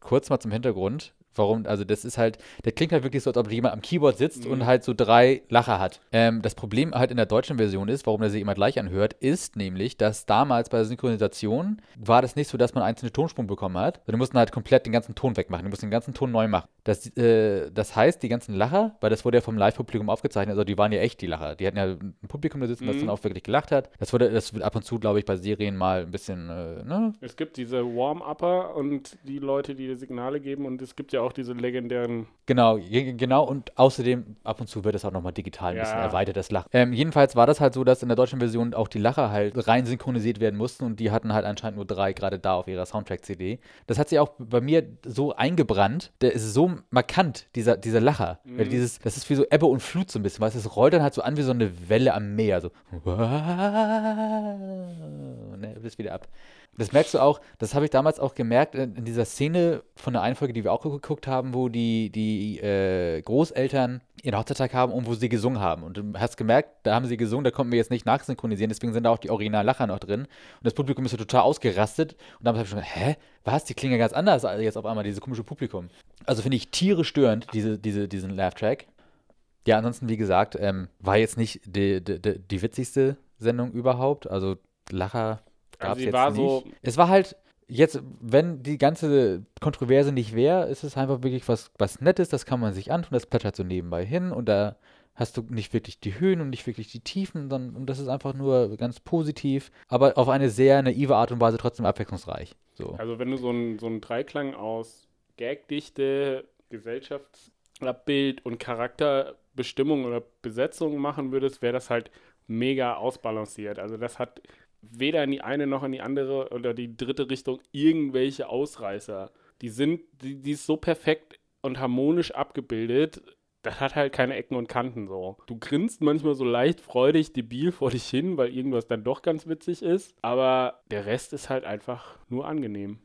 kurz mal zum Hintergrund. Warum, also das ist halt, der klingt halt wirklich so, als ob jemand am Keyboard sitzt Mhm. und halt so drei Lacher hat. Ähm, das Problem halt in der deutschen Version ist, warum der sich immer gleich anhört, ist nämlich, dass damals bei der Synchronisation war das nicht so, dass man einzelne Tonspuren bekommen hat, sondern mussten halt komplett den ganzen Ton wegmachen, die mussten den ganzen Ton neu machen. Das, äh, das heißt, die ganzen Lacher, weil das wurde ja vom Live-Publikum aufgezeichnet, also die waren ja echt die Lacher. Die hatten ja ein Publikum da sitzen, das Mhm. dann auch wirklich gelacht hat. Das wurde, das wird ab und zu, glaube ich, bei Serien mal ein bisschen, äh, ne? Es gibt diese Warm-Upper und die Leute, die die Signale geben und es gibt ja auch diese legendären Genau, ge- genau. Und außerdem, ab und zu wird es auch nochmal digital ein bisschen Ja. erweitert, das Lachen. Ähm, jedenfalls war das halt so, dass in der deutschen Version auch die Lacher halt rein synchronisiert werden mussten und die hatten halt anscheinend nur drei gerade da auf ihrer Soundtrack-CD. Das hat sich auch bei mir so eingebrannt. Der ist so markant, dieser, dieser Lacher. Weil Mhm. dieses, das ist wie so Ebbe und Flut so ein bisschen, du, es rollt dann halt so an wie so eine Welle am Meer. So. Ne, bist wieder ab. Das merkst du auch, das habe ich damals auch gemerkt in, dieser Szene von der einen Folge, die wir auch geguckt haben, wo die, die äh, Großeltern ihren Hochzeitstag haben und wo sie gesungen haben. Und du hast gemerkt, da haben sie gesungen, da konnten wir jetzt nicht nachsynchronisieren, deswegen sind da auch die Original-Lacher noch drin. Und das Publikum ist so total ausgerastet. Und dann habe ich schon gedacht, hä? Was? Die klingen ja ganz anders als jetzt auf einmal, dieses komische Publikum. Also finde ich Tiere störend, diese, diese, diesen Laugh-Track. Ja, ansonsten, wie gesagt, ähm, war jetzt nicht die, die, die witzigste Sendung überhaupt. Also Lacher gab Also es jetzt war nicht. so- es war halt jetzt, wenn die ganze Kontroverse nicht wäre, ist es einfach wirklich was, was Nettes, das kann man sich antun, das plätschert so nebenbei hin und da hast du nicht wirklich die Höhen und nicht wirklich die Tiefen, sondern und das ist einfach nur ganz positiv, aber auf eine sehr naive Art und Weise trotzdem abwechslungsreich. So. Also wenn du so einen so einen Dreiklang aus Gagdichte, Gesellschaftsabbild und Charakterbestimmung oder Besetzung machen würdest, wäre das halt mega ausbalanciert. Also das hat weder in die eine noch in die andere oder die dritte Richtung irgendwelche Ausreißer. Die sind, die, die ist so perfekt und harmonisch abgebildet. Das hat halt keine Ecken und Kanten so. Du grinst manchmal so leicht freudig debil vor dich hin, weil irgendwas dann doch ganz witzig ist. Aber der Rest ist halt einfach nur angenehm.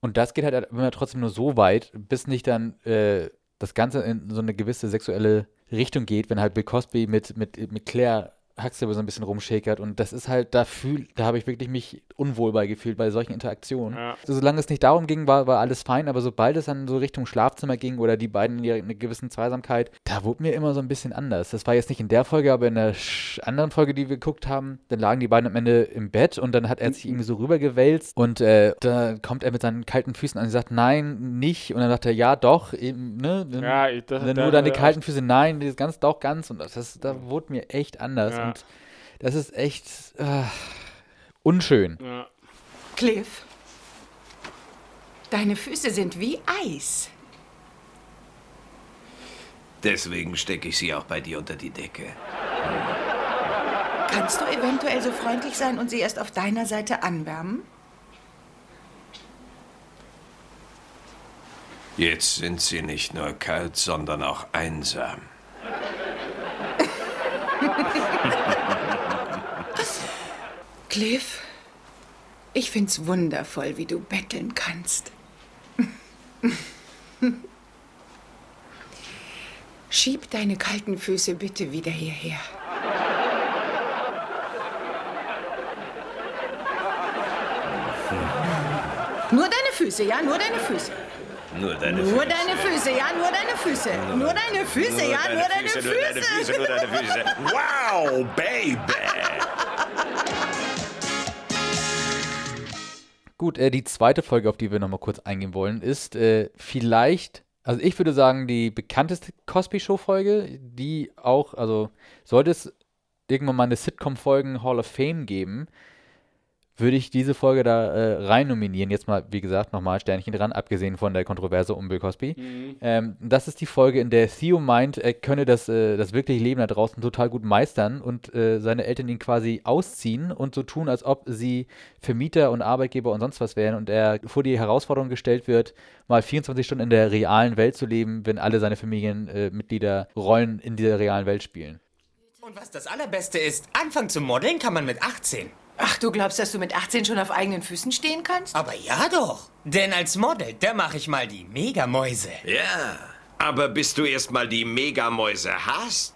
Und das geht halt immer trotzdem nur so weit, bis nicht dann äh, das Ganze in so eine gewisse sexuelle Richtung geht, wenn halt Bill Cosby mit, mit, mit Claire Huxtable so ein bisschen rumschäkert. Und das ist halt, da fühl, da habe ich wirklich mich unwohl bei gefühlt bei solchen Interaktionen. Ja. Also, solange es nicht darum ging, war, war alles fein, aber sobald es dann so Richtung Schlafzimmer ging oder die beiden in ihrer- einer gewissen Zweisamkeit, da wurde mir immer so ein bisschen anders. Das war jetzt nicht in der Folge, aber in der anderen Folge, die wir geguckt haben, dann lagen die beiden am Ende im Bett und dann hat er sich irgendwie so rübergewälzt und äh, da kommt er mit seinen kalten Füßen an und sagt, nein, nicht. Und dann sagt er, ja, doch, eben, ne? Dann, Ja, ich- das- dann da- nur deine kalten Füße, nein, das ganz, doch, ganz. Und das, das da wurde mir echt anders. Ja. Und das ist echt äh, unschön. Ja. Cliff, deine Füße sind wie Eis. Deswegen stecke ich sie auch bei dir unter die Decke. Kannst du eventuell so freundlich sein und sie erst auf deiner Seite anwärmen? Jetzt sind sie nicht nur kalt, sondern auch einsam. Cliff, ich find's wundervoll, wie du betteln kannst. Schieb deine kalten Füße bitte wieder hierher. Nur deine Füße, ja, nur deine Füße. Nur deine Nur Füße. deine Füße, ja, nur deine Füße. Nur deine Füße, ja, nur deine Füße. Nur deine Füße, nur deine Füße. Wow, Baby! Gut, äh, die zweite Folge, auf die wir nochmal kurz eingehen wollen, ist äh, vielleicht, also ich würde sagen, die bekannteste Cosby-Show-Folge, die auch, also sollte es irgendwann mal eine Sitcom-Folgen Hall of Fame geben, würde ich diese Folge da äh, rein nominieren. Jetzt mal, wie gesagt, nochmal Sternchen dran, abgesehen von der Kontroverse um Bill Cosby. Mhm. Ähm, das ist die Folge, in der Theo meint, er könne das, äh, das wirkliche Leben da draußen total gut meistern und äh, seine Eltern ihn quasi ausziehen und so tun, als ob sie Vermieter und Arbeitgeber und sonst was wären und er vor die Herausforderung gestellt wird, mal 24 Stunden in der realen Welt zu leben, wenn alle seine Familienmitglieder Rollen in dieser realen Welt spielen. Und was das Allerbeste ist, anfangen zu modeln kann man mit 18. Ach, du glaubst, dass du mit 18 schon auf eigenen Füßen stehen kannst? Aber ja doch. Denn als Model, da mache ich mal die Megamäuse. Ja, aber bis du erstmal die Megamäuse hast,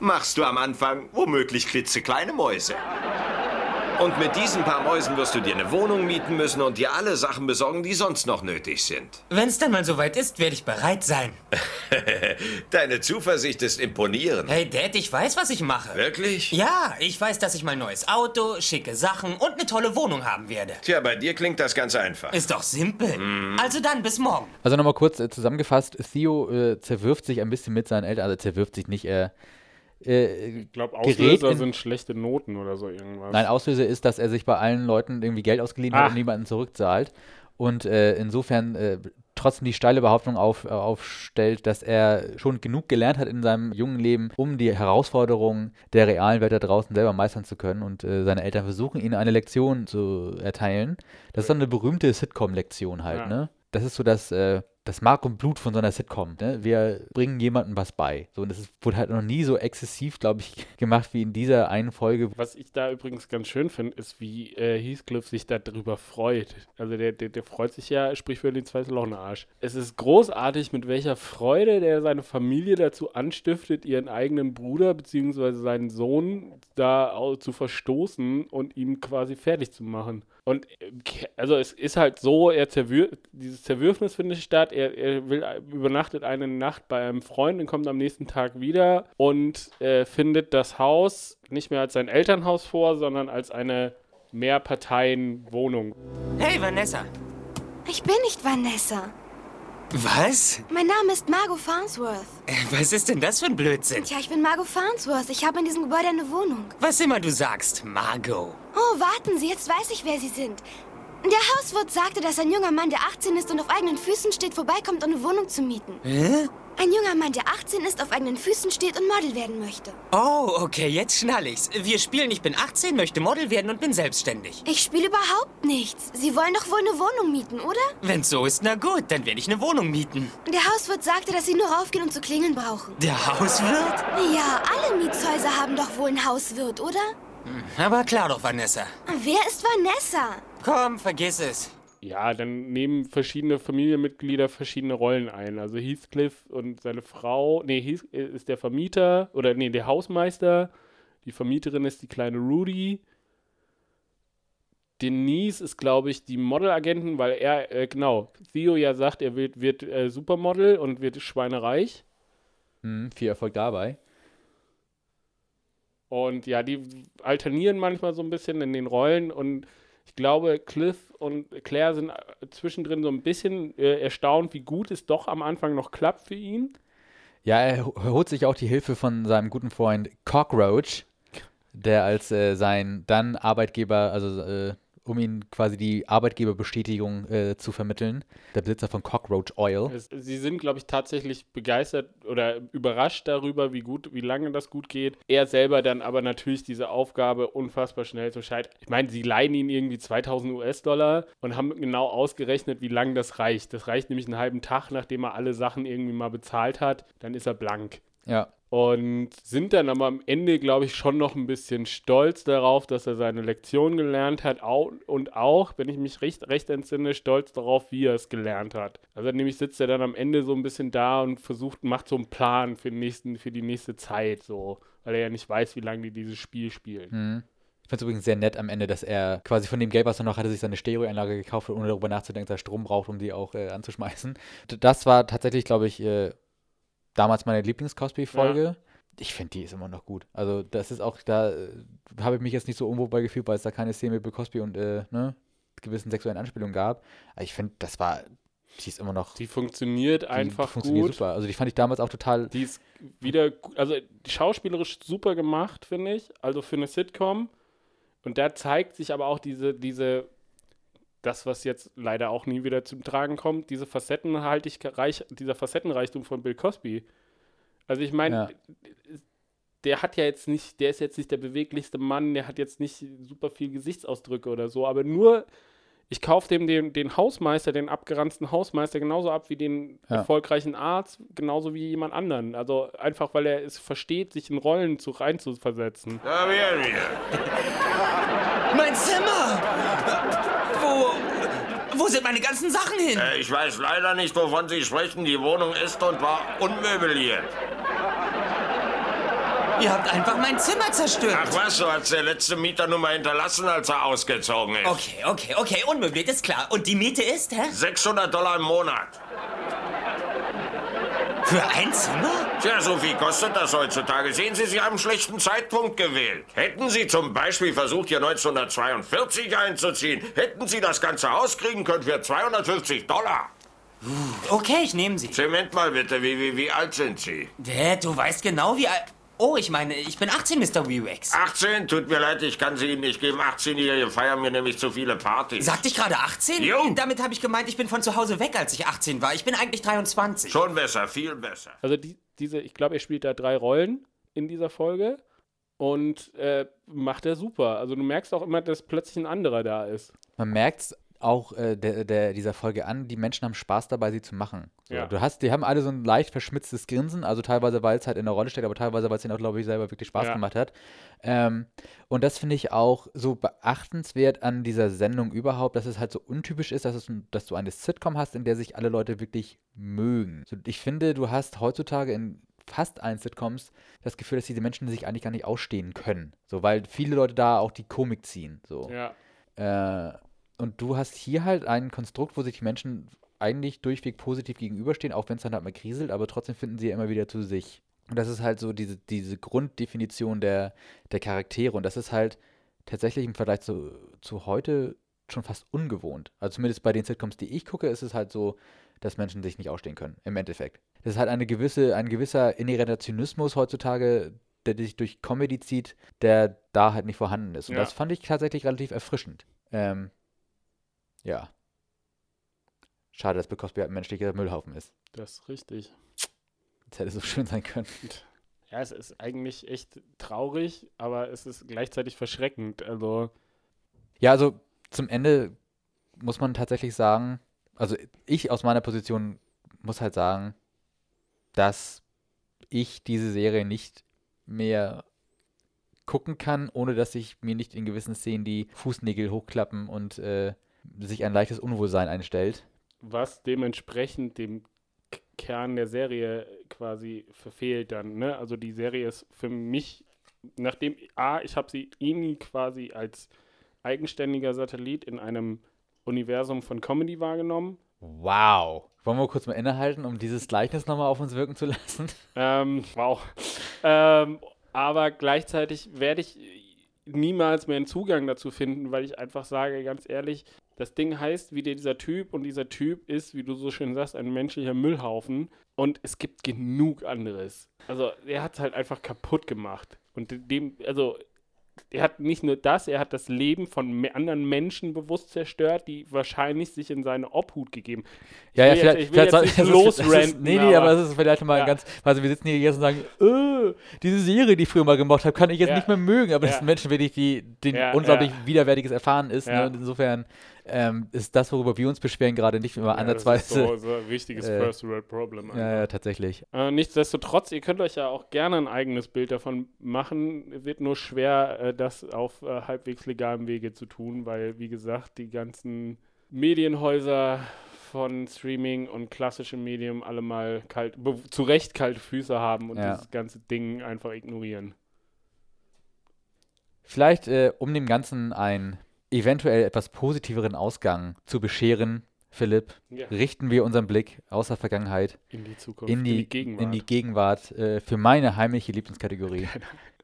machst du am Anfang womöglich klitzekleine Mäuse. Und mit diesen paar Mäusen wirst du dir eine Wohnung mieten müssen und dir alle Sachen besorgen, die sonst noch nötig sind. Wenn's dann mal soweit ist, werde ich bereit sein. Deine Zuversicht ist imponierend. Hey Dad, ich weiß, was ich mache. Wirklich? Ja, ich weiß, dass ich mal ein neues Auto, schicke Sachen und eine tolle Wohnung haben werde. Tja, bei dir klingt das ganz einfach. Ist doch simpel. Also dann, bis morgen. Also nochmal kurz äh, zusammengefasst, Theo äh, zerwirft sich ein bisschen mit seinen Eltern, also zerwirft sich nicht, er äh, Ich glaube, Auslöser in- sind schlechte Noten oder so irgendwas. Nein, Auslöser ist, dass er sich bei allen Leuten irgendwie Geld ausgeliehen hat Ach. und niemanden zurückzahlt. Und äh, insofern äh, trotzdem die steile Behauptung auf, äh, aufstellt, dass er schon genug gelernt hat in seinem jungen Leben, um die Herausforderungen der realen Welt da draußen selber meistern zu können. Und äh, seine Eltern versuchen, ihm eine Lektion zu erteilen. Das ist so eine berühmte Sitcom-Lektion halt, Ja. ne? Das ist so das, äh, das Mark und Blut von so einer Sitcom. Ne? Wir bringen jemandem was bei. So, und das ist, wurde halt noch nie so exzessiv, glaube ich, gemacht wie in dieser einen Folge. Was ich da übrigens ganz schön finde, ist, wie äh, Heathcliff sich darüber freut. Also der, der, der freut sich ja, sprich für den zweiten Loch Arsch. Es ist großartig, mit welcher Freude der seine Familie dazu anstiftet, ihren eigenen Bruder bzw. seinen Sohn da zu verstoßen und ihn quasi fertig zu machen. Und äh, also es ist halt so, er zerwür dieses Zerwürfnis findet statt. Er, er will, übernachtet eine Nacht bei einem Freund und kommt am nächsten Tag wieder und äh, findet das Haus nicht mehr als sein Elternhaus vor, sondern als eine Mehrparteienwohnung. Hey Vanessa. Ich bin nicht Vanessa. Was? Mein Name ist Margot Farnsworth. Äh, was ist denn das für ein Blödsinn? Tja, ich bin Margot Farnsworth. Ich habe in diesem Gebäude eine Wohnung. Was immer du sagst, Margot. Oh, warten Sie, jetzt weiß ich, wer Sie sind. Der Hauswirt sagte, dass ein junger Mann, der 18 ist und auf eigenen Füßen steht, vorbeikommt, um eine Wohnung zu mieten. Hä? Ein junger Mann, der 18 ist, auf eigenen Füßen steht und Model werden möchte. Oh, okay, jetzt schnall ich's. Wir spielen, ich bin 18, möchte Model werden und bin selbstständig. Ich spiele überhaupt nichts. Sie wollen doch wohl eine Wohnung mieten, oder? Wenn's so ist, na gut, dann werde ich eine Wohnung mieten. Der Hauswirt sagte, dass Sie nur raufgehen und zu klingeln brauchen. Der Hauswirt? Ja, alle Mietshäuser haben doch wohl einen Hauswirt, oder? Hm, aber klar doch, Vanessa. Wer ist Vanessa? Komm, vergiss es. Ja, dann nehmen verschiedene Familienmitglieder verschiedene Rollen ein. Also Heathcliff und seine Frau, nee, Heath ist der Vermieter oder nee, der Hausmeister. Die Vermieterin ist die kleine Rudy. Denise ist, glaube ich, die Modelagentin, weil er, äh, genau, Theo ja sagt, er wird, wird äh, Supermodel und wird schweinereich. Hm, viel Erfolg dabei. Und ja, die alternieren manchmal so ein bisschen in den Rollen und ich glaube, Cliff und Claire sind äh, zwischendrin so ein bisschen äh, erstaunt, wie gut es doch am Anfang noch klappt für ihn. Ja, er holt sich auch die Hilfe von seinem guten Freund Cockroach, der als äh, sein dann Arbeitgeber, also äh, um ihm quasi die Arbeitgeberbestätigung äh, zu vermitteln. Der Besitzer von Cockroach Oil. Sie sind, glaube ich, tatsächlich begeistert oder überrascht darüber, wie gut, wie lange das gut geht. Er selber dann aber natürlich diese Aufgabe unfassbar schnell zu scheitern. Ich meine, sie leihen ihn irgendwie 2000 US-Dollar und haben genau ausgerechnet, wie lange das reicht. Das reicht nämlich einen halben Tag, nachdem er alle Sachen irgendwie mal bezahlt hat. Dann ist er blank. Ja. Und sind dann aber am Ende, glaube ich, schon noch ein bisschen stolz darauf, dass er seine Lektion gelernt hat. Und auch, wenn ich mich recht, recht entsinne, stolz darauf, wie er es gelernt hat. Also nämlich sitzt er dann am Ende so ein bisschen da und versucht, macht so einen Plan für, den nächsten, für die nächste Zeit, so. Weil er ja nicht weiß, wie lange die dieses Spiel spielen. Mhm. Ich finde es übrigens sehr nett am Ende, dass er quasi von dem Geld, was er noch hatte, sich seine Stereoanlage gekauft hat, ohne darüber nachzudenken, dass er Strom braucht, um die auch äh, anzuschmeißen. Das war tatsächlich, glaube ich, äh, damals meine Lieblings-Cosby-Folge. Ja. Ich finde, die ist immer noch gut. Also, das ist auch, da äh, habe ich mich jetzt nicht so unwohl bei gefühlt, weil es da keine Szene mit Bill Cosby und äh, ne, gewissen sexuellen Anspielungen gab. Aber ich finde, das war, die ist immer noch. Die funktioniert die, einfach die funktioniert gut. super. Also, die fand ich damals auch total. Die ist wieder, also schauspielerisch super gemacht, finde ich. Also für eine Sitcom. Und da zeigt sich aber auch diese, diese das, was jetzt leider auch nie wieder zum Tragen kommt, diese Facettenhaltigkeit, dieser Facettenreichtum von Bill Cosby. Also ich meine, ja. der hat ja jetzt nicht, der ist jetzt nicht der beweglichste Mann, der hat jetzt nicht super viel Gesichtsausdrücke oder so, aber nur, ich kaufe dem den, den Hausmeister, den abgeranzten Hausmeister genauso ab wie den ja. erfolgreichen Arzt, genauso wie jemand anderen. Also einfach, weil er es versteht, sich in Rollen zu, reinzuversetzen. Da wären wir. Mein Zimmer! Wo, sind meine ganzen Sachen hin? Äh, ich weiß leider nicht, wovon Sie sprechen. Die Wohnung ist und war unmöbliert. Ihr habt einfach mein Zimmer zerstört. Ach was, so hat's der letzte Mieter nur mal hinterlassen, als er ausgezogen ist. Okay, okay, okay, unmöbliert ist klar. Und die Miete ist, hä? 600 Dollar im Monat. Für ein Zimmer? Tja, so viel kostet das heutzutage. Sehen Sie, Sie haben einen schlechten Zeitpunkt gewählt. Hätten Sie zum Beispiel versucht, hier 1942 einzuziehen, hätten Sie das ganze Haus kriegen können für 250 Dollar. Okay, ich nehme Sie. Zement mal bitte, wie, wie, wie alt sind Sie? Dad, du weißt genau, wie alt... Oh, ich meine, ich bin 18, Mr. Weewax. 18? Tut mir leid, ich kann sie Ihnen nicht geben. 18-Jährige feiern mir nämlich zu viele Partys. Sagte ich gerade 18? Jo. Damit habe ich gemeint, ich bin von zu Hause weg, als ich 18 war. Ich bin eigentlich 23. Schon besser, viel besser. Also die, diese, ich glaube, er spielt da drei Rollen in dieser Folge und äh, macht er super. Also du merkst auch immer, dass plötzlich ein anderer da ist. Man merkt es auch äh, der, der, dieser Folge an, die Menschen haben Spaß dabei, sie zu machen. So, Ja. Du hast, die haben alle so ein leicht verschmitztes Grinsen, also teilweise, weil es halt in der Rolle steckt, aber teilweise, weil es ihnen auch, glaube ich, selber wirklich Spaß Ja. gemacht hat. Ähm, und das finde ich auch so beachtenswert an dieser Sendung überhaupt, dass es halt so untypisch ist, dass, es, dass du eine Sitcom hast, in der sich alle Leute wirklich mögen. So, ich finde, du hast heutzutage in fast allen Sitcoms das Gefühl, dass diese Menschen sich eigentlich gar nicht ausstehen können. So, weil viele Leute da auch die Komik ziehen. So. Ja. Äh, und du hast hier halt ein Konstrukt, wo sich die Menschen eigentlich durchweg positiv gegenüberstehen, auch wenn es dann halt mal kriselt, aber trotzdem finden sie ja immer wieder zu sich. Und das ist halt so diese, diese Grunddefinition der, der Charaktere. Und das ist halt tatsächlich im Vergleich zu, zu heute schon fast ungewohnt. Also zumindest bei den Sitcoms, die ich gucke, ist es halt so, dass Menschen sich nicht ausstehen können, im Endeffekt. Das ist halt eine gewisse, ein gewisser inhärenter Zynismus heutzutage, der sich durch Comedy zieht, der da halt nicht vorhanden ist. Und Ja. das fand ich tatsächlich relativ erfrischend. Ähm, ja. Schade, dass Bill Cosby halt ein menschlicher Müllhaufen ist. Das ist richtig. Das hätte so schön sein können. Ja, es ist eigentlich echt traurig, aber es ist gleichzeitig verschreckend. Also, Ja, also zum Ende muss man tatsächlich sagen, also ich aus meiner Position muss halt sagen, dass ich diese Serie nicht mehr gucken kann, ohne dass ich mir nicht in gewissen Szenen die Fußnägel hochklappen und äh, sich ein leichtes Unwohlsein einstellt. was dementsprechend dem Kern der Serie quasi verfehlt dann. Ne? Also die Serie ist für mich, nachdem, A, ich habe sie irgendwie quasi als eigenständiger Satellit in einem Universum von Comedy wahrgenommen. Wow. Wollen wir kurz mal innehalten, um dieses Gleichnis nochmal auf uns wirken zu lassen? Ähm, wow. ähm, aber gleichzeitig werde ich niemals mehr einen Zugang dazu finden, weil ich einfach sage, ganz ehrlich, das Ding heißt wie dieser Typ und dieser Typ ist, wie du so schön sagst, ein menschlicher Müllhaufen und es gibt genug anderes. Also er hat es halt einfach kaputt gemacht und dem, also er hat nicht nur das, er hat das Leben von anderen Menschen bewusst zerstört, die wahrscheinlich sich in seine Obhut gegeben. Ich Ja, ja, vielleicht, jetzt, ich will vielleicht jetzt das ist- das ist- losranten. Nee, nee, aber es ist vielleicht mal ja. ganz. Also, wir sitzen hier jetzt und sagen, äh, diese Serie, die ich früher mal gemacht habe, kann ich jetzt Ja. nicht mehr mögen. Aber das Ja. sind Menschen wirklich, die denen Ja, unglaublich widerwärtiges Erfahren ist. Ne? Und insofern ähm, ist das, worüber wir uns beschweren, gerade nicht immer Ja, das ist so- so ein richtiges äh, First World Problem Ja, ja, tatsächlich. Äh, nichtsdestotrotz, ihr könnt euch ja auch gerne ein eigenes Bild davon machen. Wird nur schwer, äh, das auf äh, halbwegs legalem Wege zu tun, weil, wie gesagt, die ganzen Medienhäuser von Streaming und klassischem Medium alle mal kalt, zu Recht kalte Füße haben und Ja. dieses ganze Ding einfach ignorieren. Vielleicht, äh, um dem Ganzen einen eventuell etwas positiveren Ausgang zu bescheren, Philipp, Ja. richten wir unseren Blick aus der Vergangenheit In die Zukunft, in in die, die Gegenwart. in die Gegenwart äh, für meine heimliche Lieblingskategorie.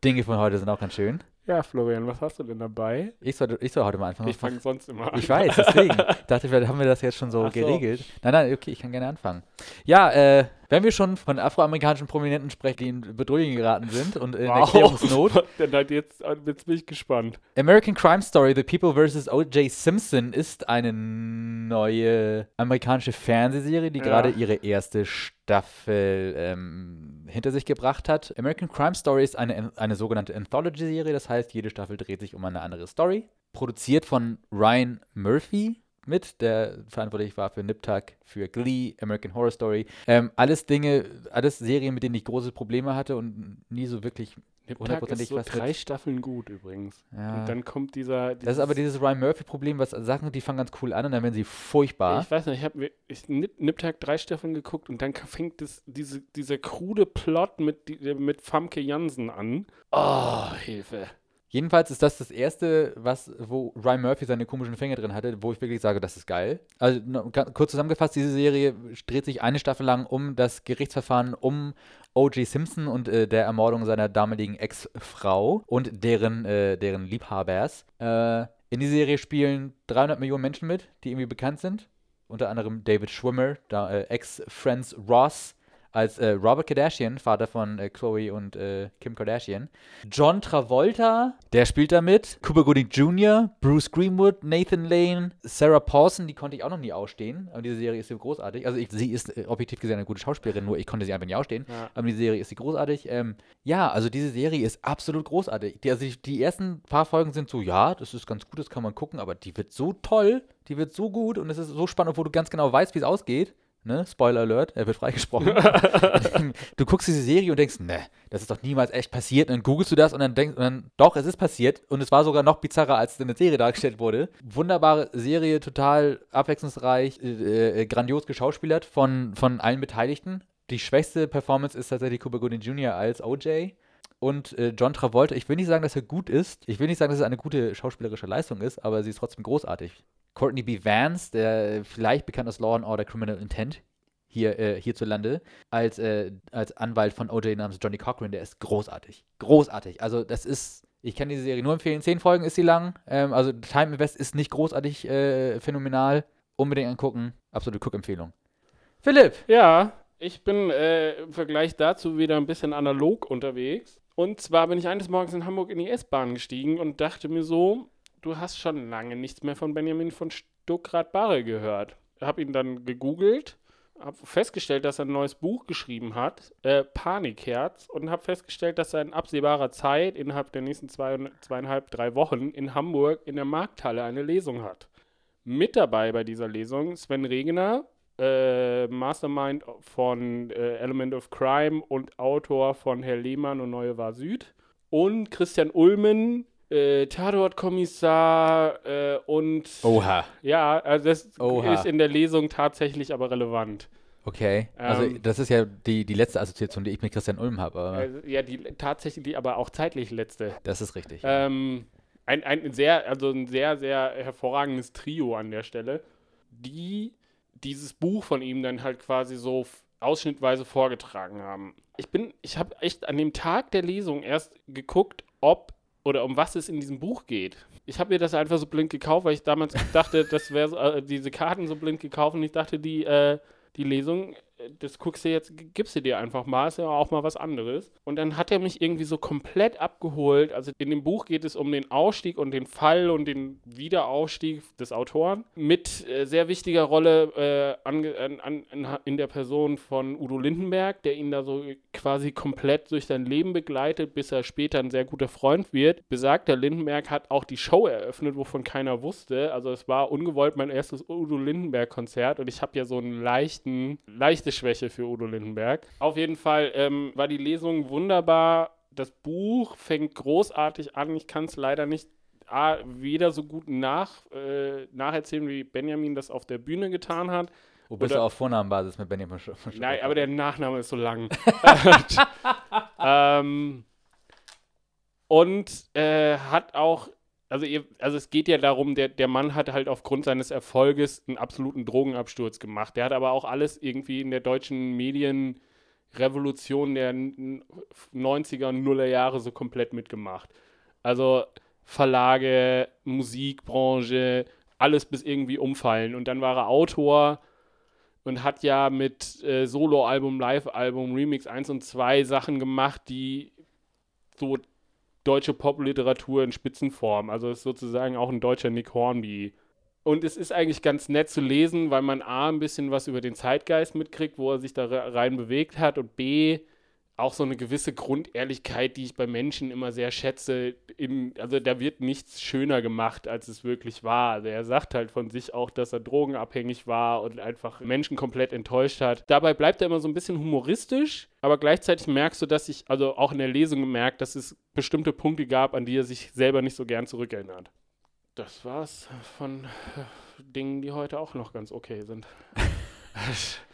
Dinge von heute sind auch ganz schön. Ja, Florian, was hast du denn dabei? Ich soll, ich soll heute mal anfangen. Ich fange sonst immer an. Ich weiß, deswegen. Ich dachte, vielleicht haben wir das jetzt schon so so. geregelt. Nein, nein, okay, ich kann gerne anfangen. Ja, äh, wenn wir schon von afroamerikanischen Prominenten sprechen, die in Bedrohung geraten sind und in Erklärungsnot. Denn halt jetzt, jetzt bin ich gespannt. American Crime Story, The People vs. O.J. Simpson ist eine neue amerikanische Fernsehserie, die Ja. gerade ihre erste Staffel ähm, hinter sich gebracht hat. American Crime Story ist eine, eine sogenannte Anthology-Serie, das heißt, jede Staffel dreht sich um eine andere Story. Produziert von Ryan Murphy mit, der verantwortlich war für Nip Tuck, für Glee, American Horror Story. Ähm, alles Dinge, alles Serien, mit denen ich große Probleme hatte und nie so wirklich hundertprozentig so was drei Staffeln gut übrigens. Ja. Und dann kommt dieser. Das ist aber dieses Ryan Murphy-Problem, was Sachen, die fangen ganz cool an und dann werden sie furchtbar. Ich weiß nicht, ich habe ich, Nip, Nip Tuck drei Staffeln geguckt und dann fängt das, diese, dieser krude Plot mit, die- mit Famke Jansen an. Oh, Hilfe. Jedenfalls ist das das erste, was, wo Ryan Murphy seine komischen Finger drin hatte, wo ich wirklich sage, das ist geil. Also kurz zusammengefasst, diese Serie dreht sich eine Staffel lang um das Gerichtsverfahren um O.J. Simpson und äh, der Ermordung seiner damaligen Ex-Frau und deren, äh, deren Liebhabers. Äh, in die Serie spielen 300 Millionen Menschen mit, die irgendwie bekannt sind. Unter anderem David Schwimmer, äh, Ex-Friends Ross, als äh, Robert Kardashian, Vater von äh, Chloe und äh, Kim Kardashian. John Travolta, der spielt damit. Cuba Gooding Jr., Bruce Greenwood, Nathan Lane, Sarah Paulson, die konnte ich auch noch nie ausstehen. Aber diese Serie ist so großartig. Also ich, sie ist äh, objektiv gesehen eine gute Schauspielerin, nur ich konnte sie einfach nie ausstehen. Ja. Aber die Serie ist sie großartig. Ähm, ja, also diese Serie ist absolut großartig. Die, also die, die ersten paar Folgen sind so, ja, das ist ganz gut, das kann man gucken, aber die wird so toll, die wird so gut und es ist so spannend, obwohl du ganz genau weißt, wie es ausgeht. Ne? Spoiler Alert, er wird freigesprochen. du guckst diese Serie und denkst, ne, das ist doch niemals echt passiert. Und dann googelst du das und dann denkst und dann, doch, es ist passiert. Und es war sogar noch bizarrer, als es in der Serie dargestellt wurde. Wunderbare Serie, total abwechslungsreich, äh, äh, grandios geschauspielert von, von allen Beteiligten. Die schwächste Performance ist tatsächlich Cuba Gooding Jr. als OJ. Und äh, John Travolta, ich will nicht sagen, dass er gut ist. Ich will nicht sagen, dass es eine gute schauspielerische Leistung ist, aber sie ist trotzdem großartig. Courtney B. Vance, der vielleicht bekannt aus Law and Order Criminal Intent, hier äh, hierzulande, als, äh, als Anwalt von OJ namens Johnny Cochran, der ist großartig. Großartig. Also das ist, ich kann diese Serie nur empfehlen. Zehn Folgen ist sie lang. Ähm, also Time Invest ist nicht großartig äh, phänomenal. Unbedingt angucken. Absolute Cook-Empfehlung. Philipp! Ja, ich bin äh, im Vergleich dazu wieder ein bisschen analog unterwegs. Und zwar bin ich eines Morgens in Hamburg in die S-Bahn gestiegen und dachte mir so, du hast schon lange nichts mehr von Benjamin von Stuckrad-Barre gehört. Hab ihn dann gegoogelt, hab festgestellt, dass er ein neues Buch geschrieben hat, äh, Panikherz, und hab festgestellt, dass er in absehbarer Zeit, innerhalb der nächsten zwei, zweieinhalb, drei Wochen in Hamburg in der Markthalle eine Lesung hat. Mit dabei bei dieser Lesung Sven Regener, äh, Mastermind von äh, Element of Crime und Autor von Herr Lehmann und Neue War Süd. Und Christian Ulmen, äh, Tatort-Kommissar äh, und. Oha. Ja, also das Oha. ist in der Lesung tatsächlich aber relevant. Okay. Also Ähm, das ist ja die, die letzte Assoziation, die ich mit Christian Ulm habe. Aber Also, ja, die tatsächlich, die aber auch zeitlich letzte. das ist richtig. Ähm, ein, ein sehr, also ein sehr, sehr hervorragendes Trio an der Stelle, die dieses Buch von ihm dann halt quasi so ausschnittweise vorgetragen haben. Ich bin, ich habe echt an dem Tag der Lesung erst geguckt, ob oder um was es in diesem Buch geht. Ich habe mir das einfach so blind gekauft, weil ich damals dachte, das wäre äh, diese Karten so blind gekauft und ich dachte, die, äh, die Lesung, das guckst du jetzt, gibst du dir einfach mal, ist ja auch mal was anderes. Und dann hat er mich irgendwie so komplett abgeholt. Also in dem Buch geht es um den Ausstieg und den Fall und den Wiederaufstieg des Autoren mit äh, sehr wichtiger Rolle äh, an, an, in, der Person von Udo Lindenberg, der ihn da so quasi komplett durch sein Leben begleitet, bis er später ein sehr guter Freund wird. Besagter Lindenberg hat auch die Show eröffnet, wovon keiner wusste. Also es war ungewollt mein erstes Udo Lindenberg-Konzert und ich habe ja so einen leichten, leichte Schwäche für Udo Lindenberg. Auf jeden Fall ähm, war die Lesung wunderbar. Das Buch fängt großartig an. Ich kann es leider nicht A, weder so gut nach, äh, nacherzählen, wie Benjamin das auf der Bühne getan hat. Wo bist Oder- du auf Vornamenbasis mit Benjamin von Sch- Nein, aber der Nachname ist so lang. ähm, und äh, hat auch, also, ihr, also es geht ja darum, der, der Mann hat halt aufgrund seines Erfolges einen absoluten Drogenabsturz gemacht. Der hat aber auch alles irgendwie in der deutschen Medienrevolution der n- 90er und Nuller Jahre so komplett mitgemacht. Also Verlage, Musikbranche, alles bis irgendwie umfallen. Und dann war er Autor und hat ja mit äh, Soloalbum, Live-Album, Remix 1 und 2 Sachen gemacht, die so deutsche Popliteratur in Spitzenform, also ist sozusagen auch ein deutscher Nick Hornby. Und es ist eigentlich ganz nett zu lesen, weil man A, ein bisschen was über den Zeitgeist mitkriegt, wo er sich da re- rein bewegt hat und B, auch so eine gewisse Grundehrlichkeit, die ich bei Menschen immer sehr schätze. In, also da wird nichts schöner gemacht, als es wirklich war. Also er sagt halt von sich auch, dass er drogenabhängig war und einfach Menschen komplett enttäuscht hat. Dabei bleibt er immer so ein bisschen humoristisch, aber gleichzeitig merkst du, dass ich, also auch in der Lesung gemerkt, dass es bestimmte Punkte gab, an die er sich selber nicht so gern zurückerinnert. Das war's von Dingen, die heute auch noch ganz okay sind.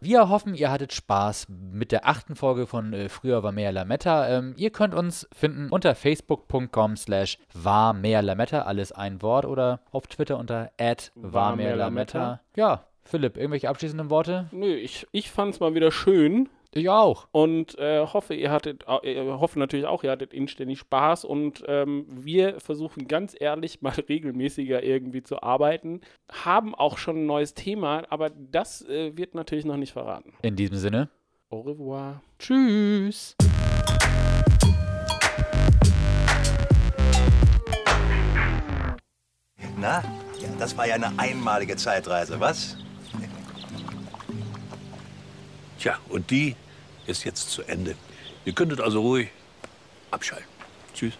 Wir hoffen, ihr hattet Spaß mit der achten Folge von äh, Früher war mehr Lametta. Ähm, ihr könnt uns finden unter facebook.com slash war mehr Lametta, alles ein Wort, oder auf Twitter unter war mehr Lametta. Ja, Philipp, irgendwelche abschließenden Worte? Nö, ich, ich fand's mal wieder schön. Ich auch. Und äh, hoffe, ihr hattet, äh, hoffe natürlich auch, ihr hattet inständig Spaß und ähm, wir versuchen ganz ehrlich mal regelmäßiger irgendwie zu arbeiten. Haben auch schon ein neues Thema, aber das äh, wird natürlich noch nicht verraten. In diesem Sinne. Au revoir. Tschüss. Na, das war ja eine einmalige Zeitreise, was? Tja, und die ist jetzt zu Ende. Ihr könntet also ruhig abschalten. Tschüss.